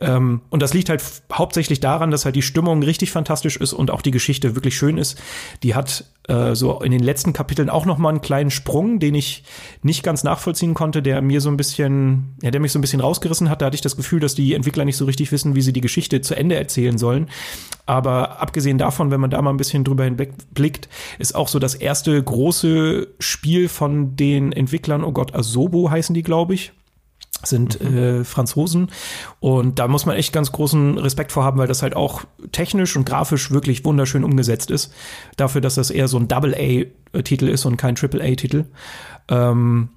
Ähm, und das liegt halt hauptsächlich daran, dass halt die Stimmung richtig fantastisch ist und auch die Geschichte wirklich schön ist. Die hat äh, so in den letzten Kapiteln auch noch mal einen kleinen Sprung, den ich nicht ganz nachvollziehen konnte, der mir so ein bisschen, ja, der mich so ein bisschen rausgerissen hat. Da hatte ich das Gefühl, dass die Entwickler nicht so richtig wissen, wie sie die Geschichte zu Ende erzählen sollen. Aber abgesehen davon, wenn man da mal ein bisschen drüber hinwegblickt, ist auch so das erste große Spiel von den Entwicklern, oh Gott, Asobo heißen die, glaube ich sind mhm. äh, Franzosen und da muss man echt ganz großen Respekt vor haben, weil das halt auch technisch und grafisch wirklich wunderschön umgesetzt ist. Dafür, dass das eher so ein Double-A-Titel ist und kein Triple-A-Titel. Ähm,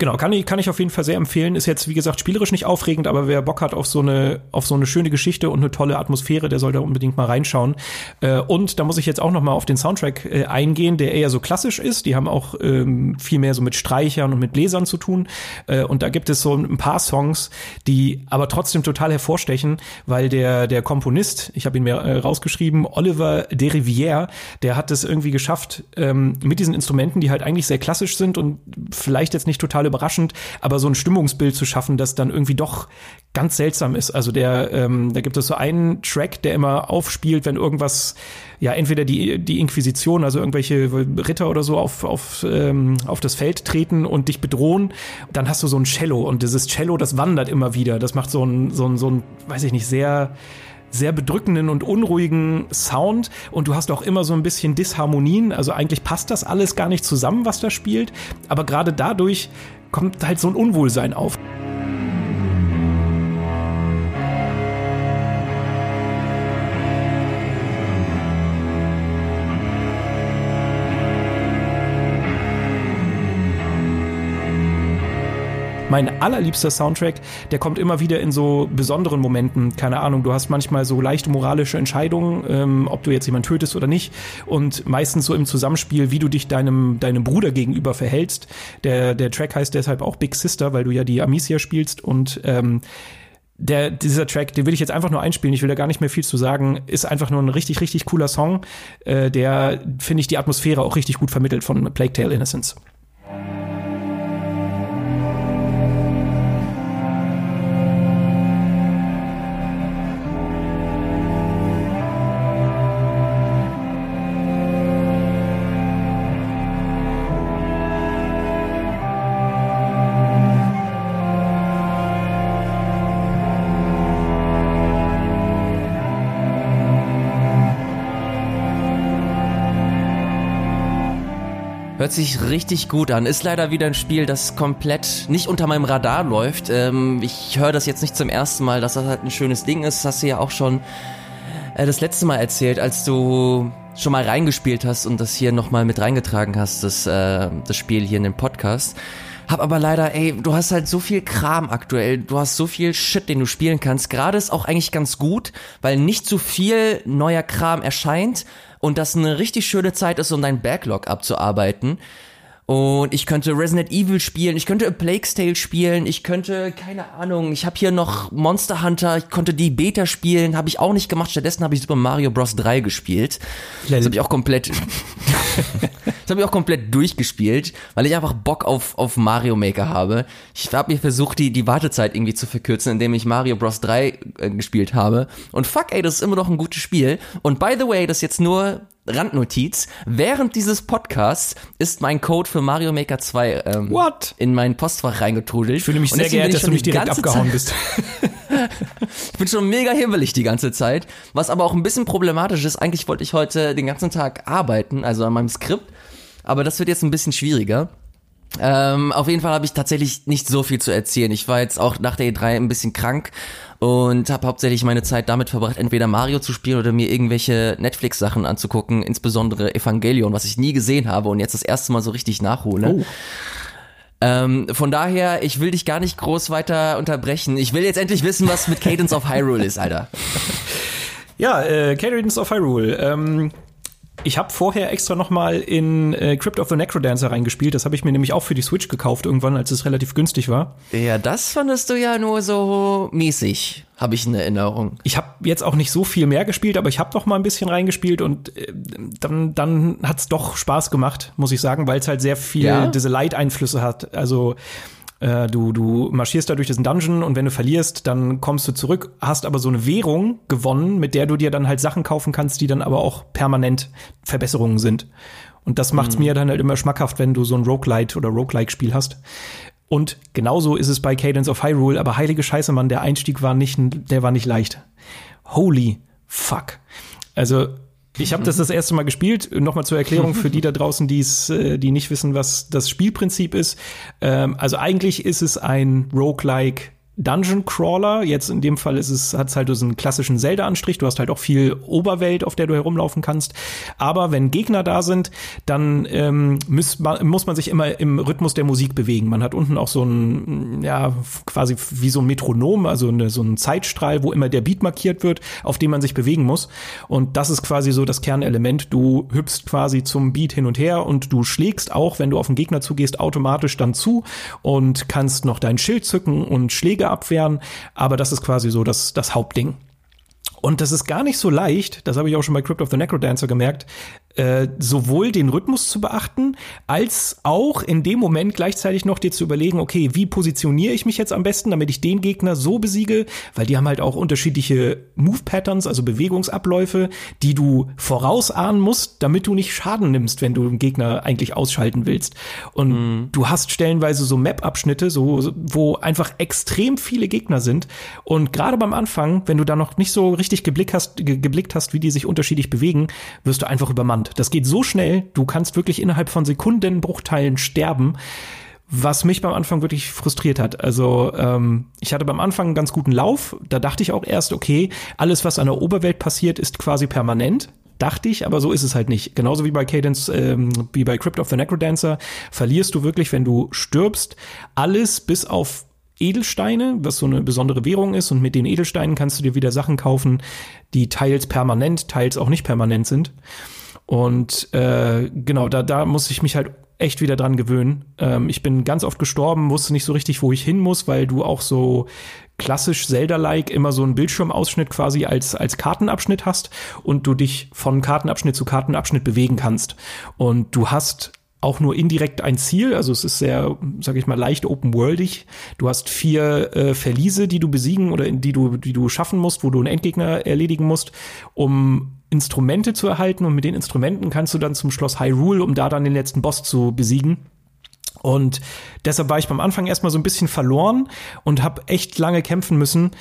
Genau, kann ich, kann ich auf jeden Fall sehr empfehlen. Ist jetzt, wie gesagt, spielerisch nicht aufregend, aber wer Bock hat auf so eine, auf so eine schöne Geschichte und eine tolle Atmosphäre, der soll da unbedingt mal reinschauen. Äh, und da muss ich jetzt auch noch mal auf den Soundtrack äh, eingehen, der eher so klassisch ist. Die haben auch ähm, viel mehr so mit Streichern und mit Bläsern zu tun. Äh, und da gibt es so ein paar Songs, die aber trotzdem total hervorstechen, weil der, der Komponist, ich habe ihn mir äh, rausgeschrieben, Oliver de Rivière, der hat es irgendwie geschafft, ähm, mit diesen Instrumenten, die halt eigentlich sehr klassisch sind und vielleicht jetzt nicht total überraschend, aber so ein Stimmungsbild zu schaffen, das dann irgendwie doch ganz seltsam ist. Also der, ähm, da gibt es so einen Track, der immer aufspielt, wenn irgendwas, ja, entweder die, die Inquisition, also irgendwelche Ritter oder so auf, auf, ähm, auf das Feld treten und dich bedrohen, dann hast du so ein Cello und dieses Cello, das wandert immer wieder. Das macht so ein, so ein, so ein, weiß ich nicht, sehr, sehr bedrückenden und unruhigen Sound und du hast auch immer so ein bisschen Disharmonien. Also eigentlich passt das alles gar nicht zusammen, was da spielt. Aber gerade dadurch kommt halt so ein Unwohlsein auf. Mein allerliebster Soundtrack, der kommt immer wieder in so besonderen Momenten. Keine Ahnung, du hast manchmal so leichte moralische Entscheidungen, ähm, ob du jetzt jemanden tötest oder nicht. Und meistens so im Zusammenspiel, wie du dich deinem, deinem Bruder gegenüber verhältst. Der, der Track heißt deshalb auch Big Sister, weil du ja die Amicia spielst und ähm, der, dieser Track, den will ich jetzt einfach nur einspielen, ich will da gar nicht mehr viel zu sagen, ist einfach nur ein richtig, richtig cooler Song, äh, der, finde ich, die Atmosphäre auch richtig gut vermittelt von Plague Tale Innocence. Hört sich richtig gut an. Ist leider wieder ein Spiel, das komplett nicht unter meinem Radar läuft. Ähm, ich höre das jetzt nicht zum ersten Mal, dass das halt ein schönes Ding ist. Das hast du ja auch schon äh, das letzte Mal erzählt, als du schon mal reingespielt hast und das hier nochmal mit reingetragen hast, das, äh, das Spiel hier in den Podcast. Hab aber leider, ey, du hast halt so viel Kram aktuell, du hast so viel Shit, den du spielen kannst. Gerade ist auch eigentlich ganz gut, weil nicht so viel neuer Kram erscheint und das eine richtig schöne Zeit ist, um dein Backlog abzuarbeiten. Und ich könnte Resident Evil spielen, ich könnte A Plague's Tale spielen, ich könnte, keine Ahnung, ich habe hier noch Monster Hunter, ich konnte die Beta spielen, habe ich auch nicht gemacht. Stattdessen habe ich Super Mario Bros. 3 gespielt. Das habe ich auch komplett. das habe ich auch komplett durchgespielt, weil ich einfach Bock auf, auf Mario Maker habe. Ich habe mir versucht, die, die Wartezeit irgendwie zu verkürzen, indem ich Mario Bros. 3 äh, gespielt habe. Und fuck, ey, das ist immer noch ein gutes Spiel. Und by the way, das ist jetzt nur Randnotiz. Während dieses Podcasts ist mein Code für Mario Maker 2 ähm, What? in mein Postfach reingetrudelt. Ich fühle mich sehr geehrt, dass du nicht direkt abgehauen bist. ich bin schon mega himmelig die ganze Zeit. Was aber auch ein bisschen problematisch ist. Eigentlich wollte ich heute den ganzen Tag arbeiten, also an meinem Skript. Aber das wird jetzt ein bisschen schwieriger. Ähm, auf jeden Fall habe ich tatsächlich nicht so viel zu erzählen. Ich war jetzt auch nach der E3 ein bisschen krank und habe hauptsächlich meine Zeit damit verbracht, entweder Mario zu spielen oder mir irgendwelche Netflix-Sachen anzugucken, insbesondere Evangelion, was ich nie gesehen habe und jetzt das erste Mal so richtig nachhole. Oh. Ähm, von daher, ich will dich gar nicht groß weiter unterbrechen. Ich will jetzt endlich wissen, was mit Cadence of Hyrule ist, Alter. Ja, äh, Cadence of Hyrule. Ähm, ich habe vorher extra noch mal in äh, Crypt of the Necrodancer reingespielt. Das habe ich mir nämlich auch für die Switch gekauft irgendwann, als es relativ günstig war. Ja, das fandest du ja nur so mäßig, habe ich in Erinnerung. Ich habe jetzt auch nicht so viel mehr gespielt, aber ich habe doch mal ein bisschen reingespielt und äh, dann dann hat's doch Spaß gemacht, muss ich sagen, weil es halt sehr viel ja? diese Light-Einflüsse hat. Also Äh, du, du marschierst da durch diesen Dungeon und wenn du verlierst, dann kommst du zurück, hast aber so eine Währung gewonnen, mit der du dir dann halt Sachen kaufen kannst, die dann aber auch permanent Verbesserungen sind. Und das macht's mhm. mir dann halt immer schmackhaft, wenn du so ein Roguelite oder Roguelike-Spiel hast. Und genauso ist es bei Cadence of Hyrule, aber heilige Scheiße, Mann, der Einstieg war nicht, der war nicht leicht. Holy fuck. Also ich habe das das erste Mal gespielt. Nochmal zur Erklärung für die da draußen, die's, äh, die nicht wissen, was das Spielprinzip ist. Ähm, also eigentlich ist es ein Roguelike Dungeon Crawler. Jetzt in dem Fall ist es, hat es halt so einen klassischen Zelda-Anstrich. Du hast halt auch viel Oberwelt, auf der du herumlaufen kannst. Aber wenn Gegner da sind, dann ähm, muss, man, muss man sich immer im Rhythmus der Musik bewegen. Man hat unten auch so ein, ja, quasi wie so ein Metronom, also eine, so ein Zeitstrahl, wo immer der Beat markiert wird, auf dem man sich bewegen muss. Und das ist quasi so das Kernelement. Du hüpfst quasi zum Beat hin und her und du schlägst auch, wenn du auf den Gegner zugehst, automatisch dann zu und kannst noch dein Schild zücken und Schläge abwehren, aber das ist quasi so das, das Hauptding. Und das ist gar nicht so leicht, das habe ich auch schon bei Crypt of the Necrodancer gemerkt, äh, sowohl den Rhythmus zu beachten, als auch in dem Moment gleichzeitig noch dir zu überlegen, okay, wie positioniere ich mich jetzt am besten, damit ich den Gegner so besiege, weil die haben halt auch unterschiedliche Move-Patterns, also Bewegungsabläufe, die du vorausahnen musst, damit du nicht Schaden nimmst, wenn du den Gegner eigentlich ausschalten willst. Und mhm. du hast stellenweise so Map-Abschnitte, so, wo einfach extrem viele Gegner sind. Und gerade beim Anfang, wenn du da noch nicht so richtig geblickt hast, geblickt hast, wie die sich unterschiedlich bewegen, wirst du einfach übermannt. Das geht so schnell, du kannst wirklich innerhalb von Sekundenbruchteilen sterben was mich beim Anfang wirklich frustriert hat. Also ähm, ich hatte beim Anfang einen ganz guten Lauf. Da dachte ich auch erst, okay, alles, was an der Oberwelt passiert, ist quasi permanent. Dachte ich, aber so ist es halt nicht. Genauso wie bei Cadence, ähm, wie bei Crypt of the Necrodancer, verlierst du wirklich, wenn du stirbst, alles bis auf Edelsteine, was so eine besondere Währung ist. Und mit den Edelsteinen kannst du dir wieder Sachen kaufen, die teils permanent, teils auch nicht permanent sind. Und äh, genau, da, da muss ich mich halt echt wieder dran gewöhnen. Ähm, ich bin ganz oft gestorben, wusste nicht so richtig, wo ich hin muss, weil du auch so klassisch Zelda-like immer so einen Bildschirmausschnitt quasi als, als Kartenabschnitt hast und du dich von Kartenabschnitt zu Kartenabschnitt bewegen kannst. Und du hast auch nur indirekt ein Ziel, also es ist sehr, sag ich mal, leicht open-worldig. Du hast vier äh, Verliese, die du besiegen oder die du, die du schaffen musst, wo du einen Endgegner erledigen musst, um Instrumente zu erhalten und mit den Instrumenten kannst du dann zum Schloss Hyrule, um da dann den letzten Boss zu besiegen. Und deshalb war ich beim Anfang erstmal so ein bisschen verloren und habe echt lange kämpfen müssen,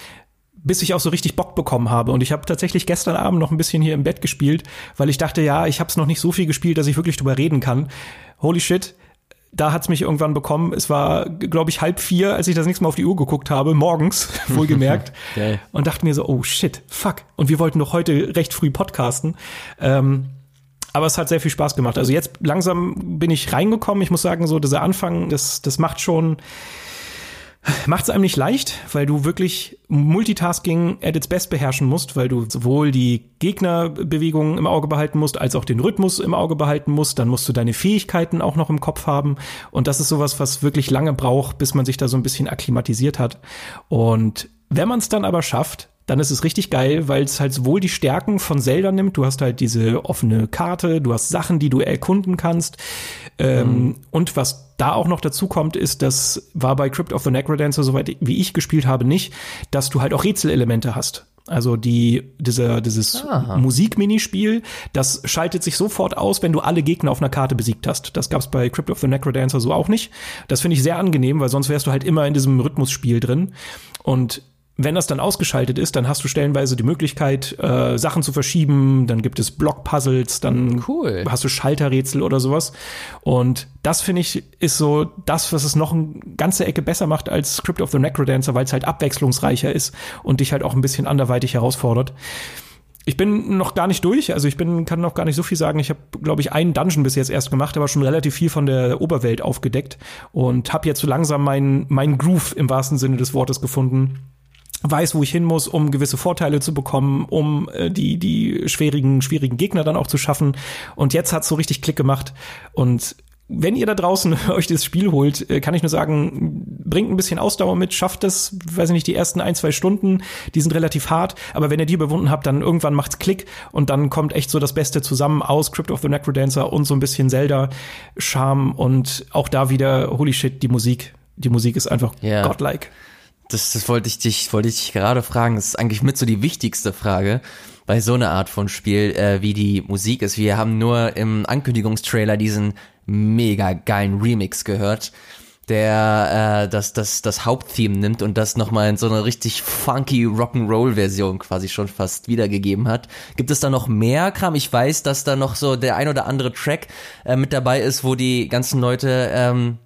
bis ich auch so richtig Bock bekommen habe. Und ich habe tatsächlich gestern Abend noch ein bisschen hier im Bett gespielt, weil ich dachte, ja, ich habe es noch nicht so viel gespielt, dass ich wirklich drüber reden kann. Holy shit, da hat's mich irgendwann bekommen. Es war, glaube ich, halb vier, als ich das nächste Mal auf die Uhr geguckt habe, morgens, wohlgemerkt. okay. Und dachte mir so, oh shit, fuck. Und wir wollten doch heute recht früh podcasten. Ähm, aber es hat sehr viel Spaß gemacht. Also jetzt langsam bin ich reingekommen. Ich muss sagen, so dieser Anfang, das, das macht schon, macht es einem nicht leicht, weil du wirklich Multitasking at its best beherrschen musst, weil du sowohl die Gegnerbewegungen im Auge behalten musst, als auch den Rhythmus im Auge behalten musst. Dann musst du deine Fähigkeiten auch noch im Kopf haben. Und das ist sowas, was wirklich lange braucht, bis man sich da so ein bisschen akklimatisiert hat. Und wenn man es dann aber schafft, dann ist es richtig geil, weil es halt sowohl die Stärken von Zelda nimmt, du hast halt diese offene Karte, du hast Sachen, die du erkunden kannst. Ähm, mhm. Und was da auch noch dazu kommt, ist, das war bei Crypt of the Necrodancer, soweit wie ich gespielt habe, nicht, dass du halt auch Rätselelemente hast. Also die, diese, dieses Musikminispiel, das schaltet sich sofort aus, wenn du alle Gegner auf einer Karte besiegt hast. Das gab's bei Crypt of the Necrodancer so auch nicht. Das finde ich sehr angenehm, weil sonst wärst du halt immer in diesem Rhythmusspiel drin. Und wenn das dann ausgeschaltet ist, dann hast du stellenweise die Möglichkeit, äh, Sachen zu verschieben. Dann gibt es Blockpuzzles, dann cool. hast du Schalterrätsel oder sowas. Und das finde ich ist so das, was es noch eine ganze Ecke besser macht als Script of the Necrodancer, weil es halt abwechslungsreicher ist und dich halt auch ein bisschen anderweitig herausfordert. Ich bin noch gar nicht durch, also ich bin kann noch gar nicht so viel sagen. Ich habe, glaube ich, einen Dungeon bis jetzt erst gemacht, aber schon relativ viel von der Oberwelt aufgedeckt und habe jetzt so langsam meinen mein Groove im wahrsten Sinne des Wortes gefunden weiß, wo ich hin muss, um gewisse Vorteile zu bekommen, um äh, die, die schwierigen, schwierigen Gegner dann auch zu schaffen. Und jetzt hat's so richtig Klick gemacht. Und wenn ihr da draußen euch das Spiel holt, äh, kann ich nur sagen, bringt ein bisschen Ausdauer mit, schafft es, weiß ich nicht, die ersten ein, zwei Stunden, die sind relativ hart, aber wenn ihr die überwunden habt, dann irgendwann macht's Klick und dann kommt echt so das Beste zusammen aus Crypt of the Necrodancer und so ein bisschen Zelda-Charme und auch da wieder, holy shit, die Musik die Musik ist einfach Ja. godlike. Das, das wollte ich dich, wollte ich dich gerade fragen. Das ist eigentlich mit so die wichtigste Frage bei so einer Art von Spiel, äh, wie die Musik ist. Wir haben nur im Ankündigungstrailer diesen mega geilen Remix gehört, der äh, das, das, das Haupttheme nimmt und das nochmal in so eine richtig funky Rock'n'Roll-Version quasi schon fast wiedergegeben hat. Gibt es da noch mehr Kram? Ich weiß, dass da noch so der ein oder andere Track äh, mit dabei ist, wo die ganzen Leute ähm,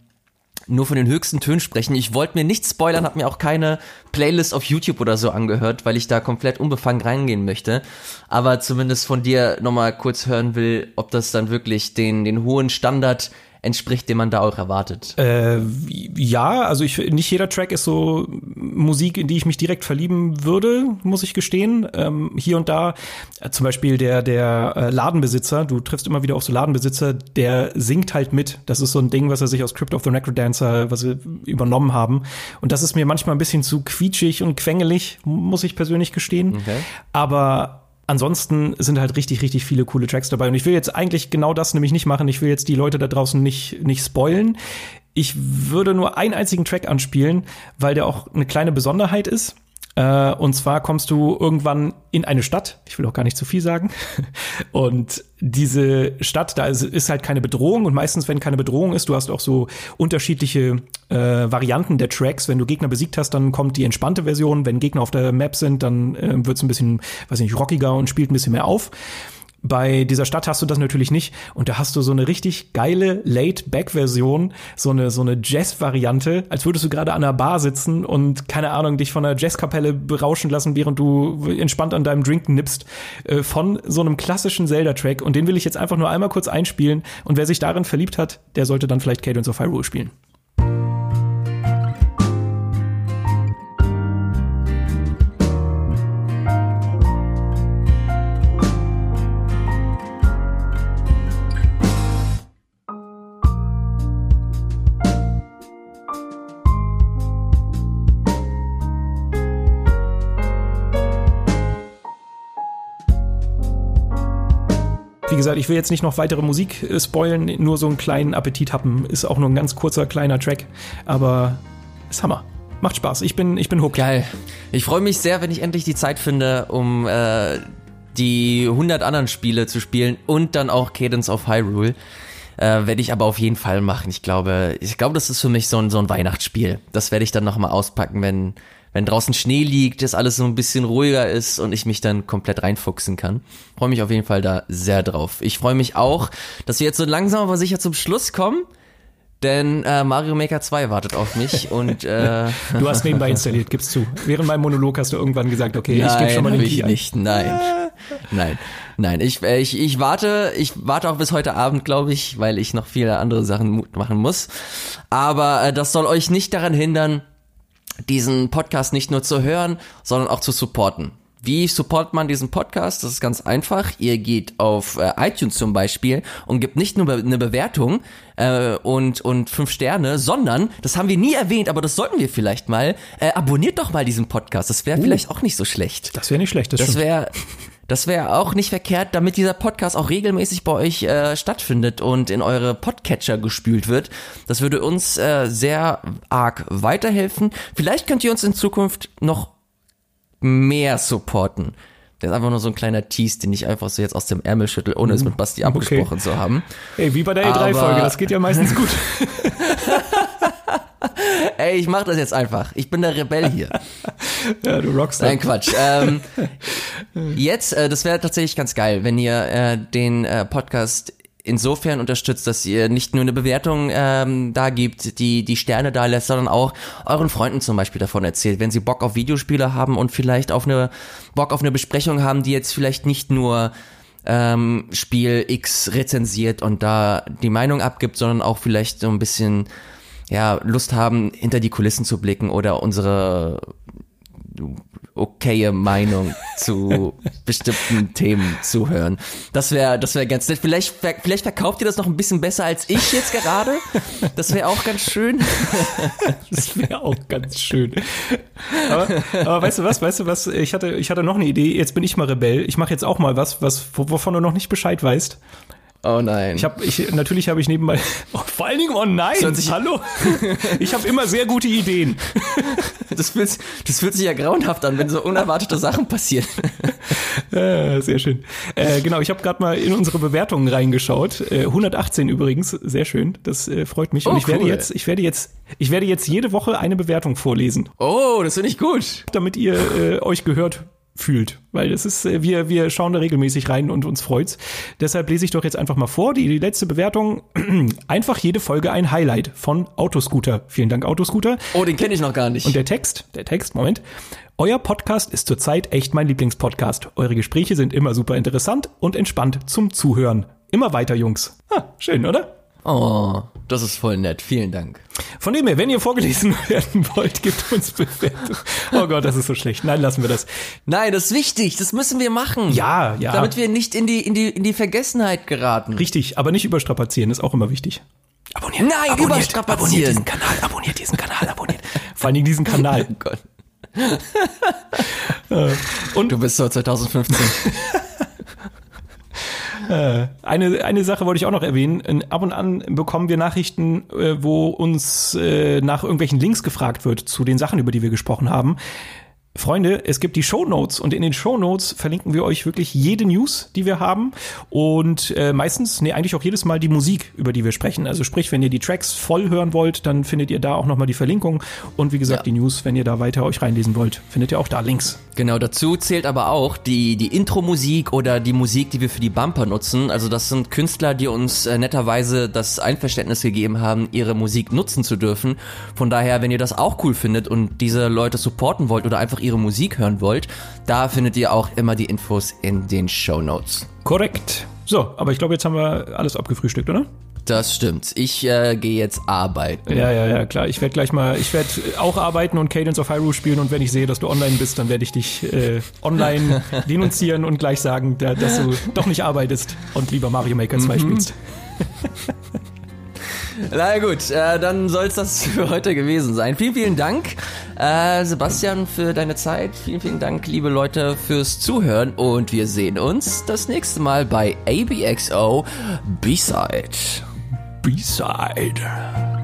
nur von den höchsten Tönen sprechen. Ich wollte mir nicht spoilern, habe mir auch keine Playlist auf YouTube oder so angehört, weil ich da komplett unbefangen reingehen möchte. Aber zumindest von dir nochmal kurz hören will, ob das dann wirklich den, den hohen Standard entspricht, den man da auch erwartet. Äh, ja, also ich nicht jeder Track ist so Musik, in die ich mich direkt verlieben würde, muss ich gestehen. Ähm, hier und da, äh, zum Beispiel der der äh, Ladenbesitzer, du triffst immer wieder auf so Ladenbesitzer, der singt halt mit. Das ist so ein Ding, was er sich aus Crypt of the Necrodancer, was sie übernommen haben. Und das ist mir manchmal ein bisschen zu quietschig und quengelig, muss ich persönlich gestehen. Okay. Aber ansonsten sind halt richtig, richtig viele coole Tracks dabei. Und ich will jetzt eigentlich genau das nämlich nicht machen. Ich will jetzt die Leute da draußen nicht, nicht spoilen. Ich würde nur einen einzigen Track anspielen, weil der auch eine kleine Besonderheit ist. Äh, und zwar kommst du irgendwann in eine Stadt. Ich will auch gar nicht zu viel sagen. Und diese Stadt, da ist, ist halt keine Bedrohung. Und meistens, wenn keine Bedrohung ist, du hast auch so unterschiedliche äh, Varianten der Tracks. Wenn du Gegner besiegt hast, dann kommt die entspannte Version. Wenn Gegner auf der Map sind, dann äh, wird es ein bisschen, weiß nicht, rockiger und spielt ein bisschen mehr auf. Bei dieser Stadt hast du das natürlich nicht. Und da hast du so eine richtig geile Laid-Back-Version, so eine so eine Jazz-Variante, als würdest du gerade an einer Bar sitzen und keine Ahnung dich von einer Jazzkapelle berauschen lassen, während du entspannt an deinem Drink nippst, äh, von so einem klassischen Zelda-Track. Und den will ich jetzt einfach nur einmal kurz einspielen. Und wer sich darin verliebt hat, der sollte dann vielleicht Cadence of Hyrule spielen. Gesagt, ich will jetzt nicht noch weitere Musik äh, spoilen, nur so einen kleinen Appetit haben. Ist auch nur ein ganz kurzer, kleiner Track, aber ist Hammer. Macht Spaß. Ich bin, ich bin hooked. Geil. Ich freue mich sehr, wenn ich endlich die Zeit finde, um äh, die 100 anderen Spiele zu spielen und dann auch Cadence of Hyrule. Äh, werde ich aber auf jeden Fall machen. Ich glaube, ich glaube, das ist für mich so ein, so ein Weihnachtsspiel. Das werde ich dann nochmal auspacken, wenn, wenn draußen Schnee liegt, das alles so ein bisschen ruhiger ist und ich mich dann komplett reinfuchsen kann. Freue mich auf jeden Fall da sehr drauf. Ich freue mich auch, dass wir jetzt so langsam aber sicher zum Schluss kommen. Denn äh, Mario Maker 2 wartet auf mich und äh, Du hast nebenbei installiert, gib's zu. Während meinem Monolog hast du irgendwann gesagt, okay, ich gebe schon mal den ich Key ein. nicht. Nein, nein, nein. Ich, äh, ich, ich warte, ich warte auch bis heute Abend, glaube ich, weil ich noch viele andere Sachen machen muss. Aber äh, das soll euch nicht daran hindern, diesen Podcast nicht nur zu hören, sondern auch zu supporten. Wie supportet man diesen Podcast? Das ist ganz einfach. Ihr geht auf äh, iTunes zum Beispiel und gebt nicht nur be eine Bewertung äh, und, und fünf Sterne, sondern, das haben wir nie erwähnt, aber das sollten wir vielleicht mal, äh, abonniert doch mal diesen Podcast. Das wäre vielleicht auch nicht so schlecht. Das wäre nicht schlecht, das, Das wäre das wäre auch nicht verkehrt, damit dieser Podcast auch regelmäßig bei euch äh, stattfindet und in eure Podcatcher gespült wird. Das würde uns äh, sehr arg weiterhelfen. Vielleicht könnt ihr uns in Zukunft noch mehr supporten. Das ist einfach nur so ein kleiner Tease, den ich einfach so jetzt aus dem Ärmel schüttel, ohne es mit Basti abgesprochen zu haben. Ey, wie bei der Aber- E3-Folge, das geht ja meistens gut. Ey, ich mach das jetzt einfach. Ich bin der Rebell hier. ja, du Rockstar. Nein, Quatsch. Ähm, jetzt, äh, das wäre tatsächlich ganz geil, wenn ihr äh, den äh, Podcast insofern unterstützt, dass ihr nicht nur eine Bewertung ähm, da gibt, die die Sterne da lässt, sondern auch euren Freunden zum Beispiel davon erzählt, wenn sie Bock auf Videospiele haben und vielleicht auf eine Bock auf eine Besprechung haben, die jetzt vielleicht nicht nur ähm, Spiel X rezensiert und da die Meinung abgibt, sondern auch vielleicht so ein bisschen ja Lust haben, hinter die Kulissen zu blicken oder unsere okaye Meinung zu bestimmten Themen zu hören. Das wäre das wäre ganz nett. Vielleicht, vielleicht verkauft ihr das noch ein bisschen besser als ich jetzt gerade. Das wäre auch ganz schön. Das wäre auch ganz schön. Aber, aber weißt du was, weißt du was, ich hatte, ich hatte noch eine Idee, jetzt bin ich mal Rebell. Ich mache jetzt auch mal was, was, wovon du noch nicht Bescheid weißt. Oh nein. Ich habe, ich, natürlich habe ich nebenbei, oh, Vor allen Dingen online. hört sich- Hallo? Ich habe immer sehr gute Ideen. Das fühlt, das fühlt sich ja grauenhaft an, wenn so unerwartete Sachen passieren. Äh, sehr schön. Äh, genau, ich habe gerade mal in unsere Bewertungen reingeschaut. Äh, 118 übrigens, sehr schön. Das äh, freut mich. Und Oh, ich werde cool. jetzt, ich werde jetzt, ich werde jetzt jede Woche eine Bewertung vorlesen, Oh, das finde ich gut. damit ihr äh, euch gehört fühlt, weil das ist äh, wir wir schauen da regelmäßig rein und uns freut's. Deshalb lese ich doch jetzt einfach mal vor die, die letzte Bewertung einfach jede Folge ein Highlight von Autoscooter. Vielen Dank Autoscooter. Oh, den kenne ich noch gar nicht. Und der Text, der Text, Moment. Euer Podcast ist zurzeit echt mein Lieblingspodcast. Eure Gespräche sind immer super interessant und entspannt zum Zuhören. Immer weiter, Jungs. Ah, schön, oder? Oh, das ist voll nett. Vielen Dank. Von dem her, wenn ihr vorgelesen werden wollt, gebt uns Bewertung. Oh Gott, das ist so schlecht. Nein, lassen wir das. Nein, das ist wichtig. Das müssen wir machen. Ja, ja. Damit wir nicht in die, in die, in die Vergessenheit geraten. Richtig, aber nicht überstrapazieren, ist auch immer wichtig. Abonniert. Nein, abonniert, überstrapazieren. Abonniert diesen Kanal, abonniert diesen Kanal, abonniert. Vor allen Dingen diesen Kanal. Oh Gott. Und Du bist so 2015. Eine, eine Sache wollte ich auch noch erwähnen. Äh, Ab und an bekommen wir Nachrichten, äh, wo uns äh, nach irgendwelchen Links gefragt wird zu den Sachen, über die wir gesprochen haben. Freunde, es gibt die Show Notes und in den Show Notes verlinken wir euch wirklich jede News, die wir haben und äh, meistens, nee, eigentlich auch jedes Mal die Musik, über die wir sprechen. Also sprich, wenn ihr die Tracks voll hören wollt, dann findet ihr da auch nochmal die Verlinkung und wie gesagt Ja. die News, wenn ihr da weiter euch reinlesen wollt, findet ihr auch da Links. Genau, dazu zählt aber auch die, die Intro-Musik oder die Musik, die wir für die Bumper nutzen. Also das sind Künstler, die uns äh, netterweise das Einverständnis gegeben haben, ihre Musik nutzen zu dürfen. Von daher, wenn ihr das auch cool findet und diese Leute supporten wollt oder einfach ihre Musik hören wollt, da findet ihr auch immer die Infos in den Show Notes. Korrekt. So, aber ich glaube, jetzt haben wir alles abgefrühstückt, oder? Das stimmt. Ich äh, gehe jetzt arbeiten. Ja, ja, ja, klar. Ich werde gleich mal, ich werde auch arbeiten und Cadence of Hyrule spielen und wenn ich sehe, dass du online bist, dann werde ich dich äh, online denunzieren und gleich sagen, da, dass du doch nicht arbeitest und lieber Mario Maker 2 spielst. Na gut, äh, dann soll es das für heute gewesen sein. Vielen, vielen Dank, äh, Sebastian, für deine Zeit. Vielen, vielen Dank, liebe Leute, fürs Zuhören. Und wir sehen uns das nächste Mal bei ABXO B-Side. B-Side.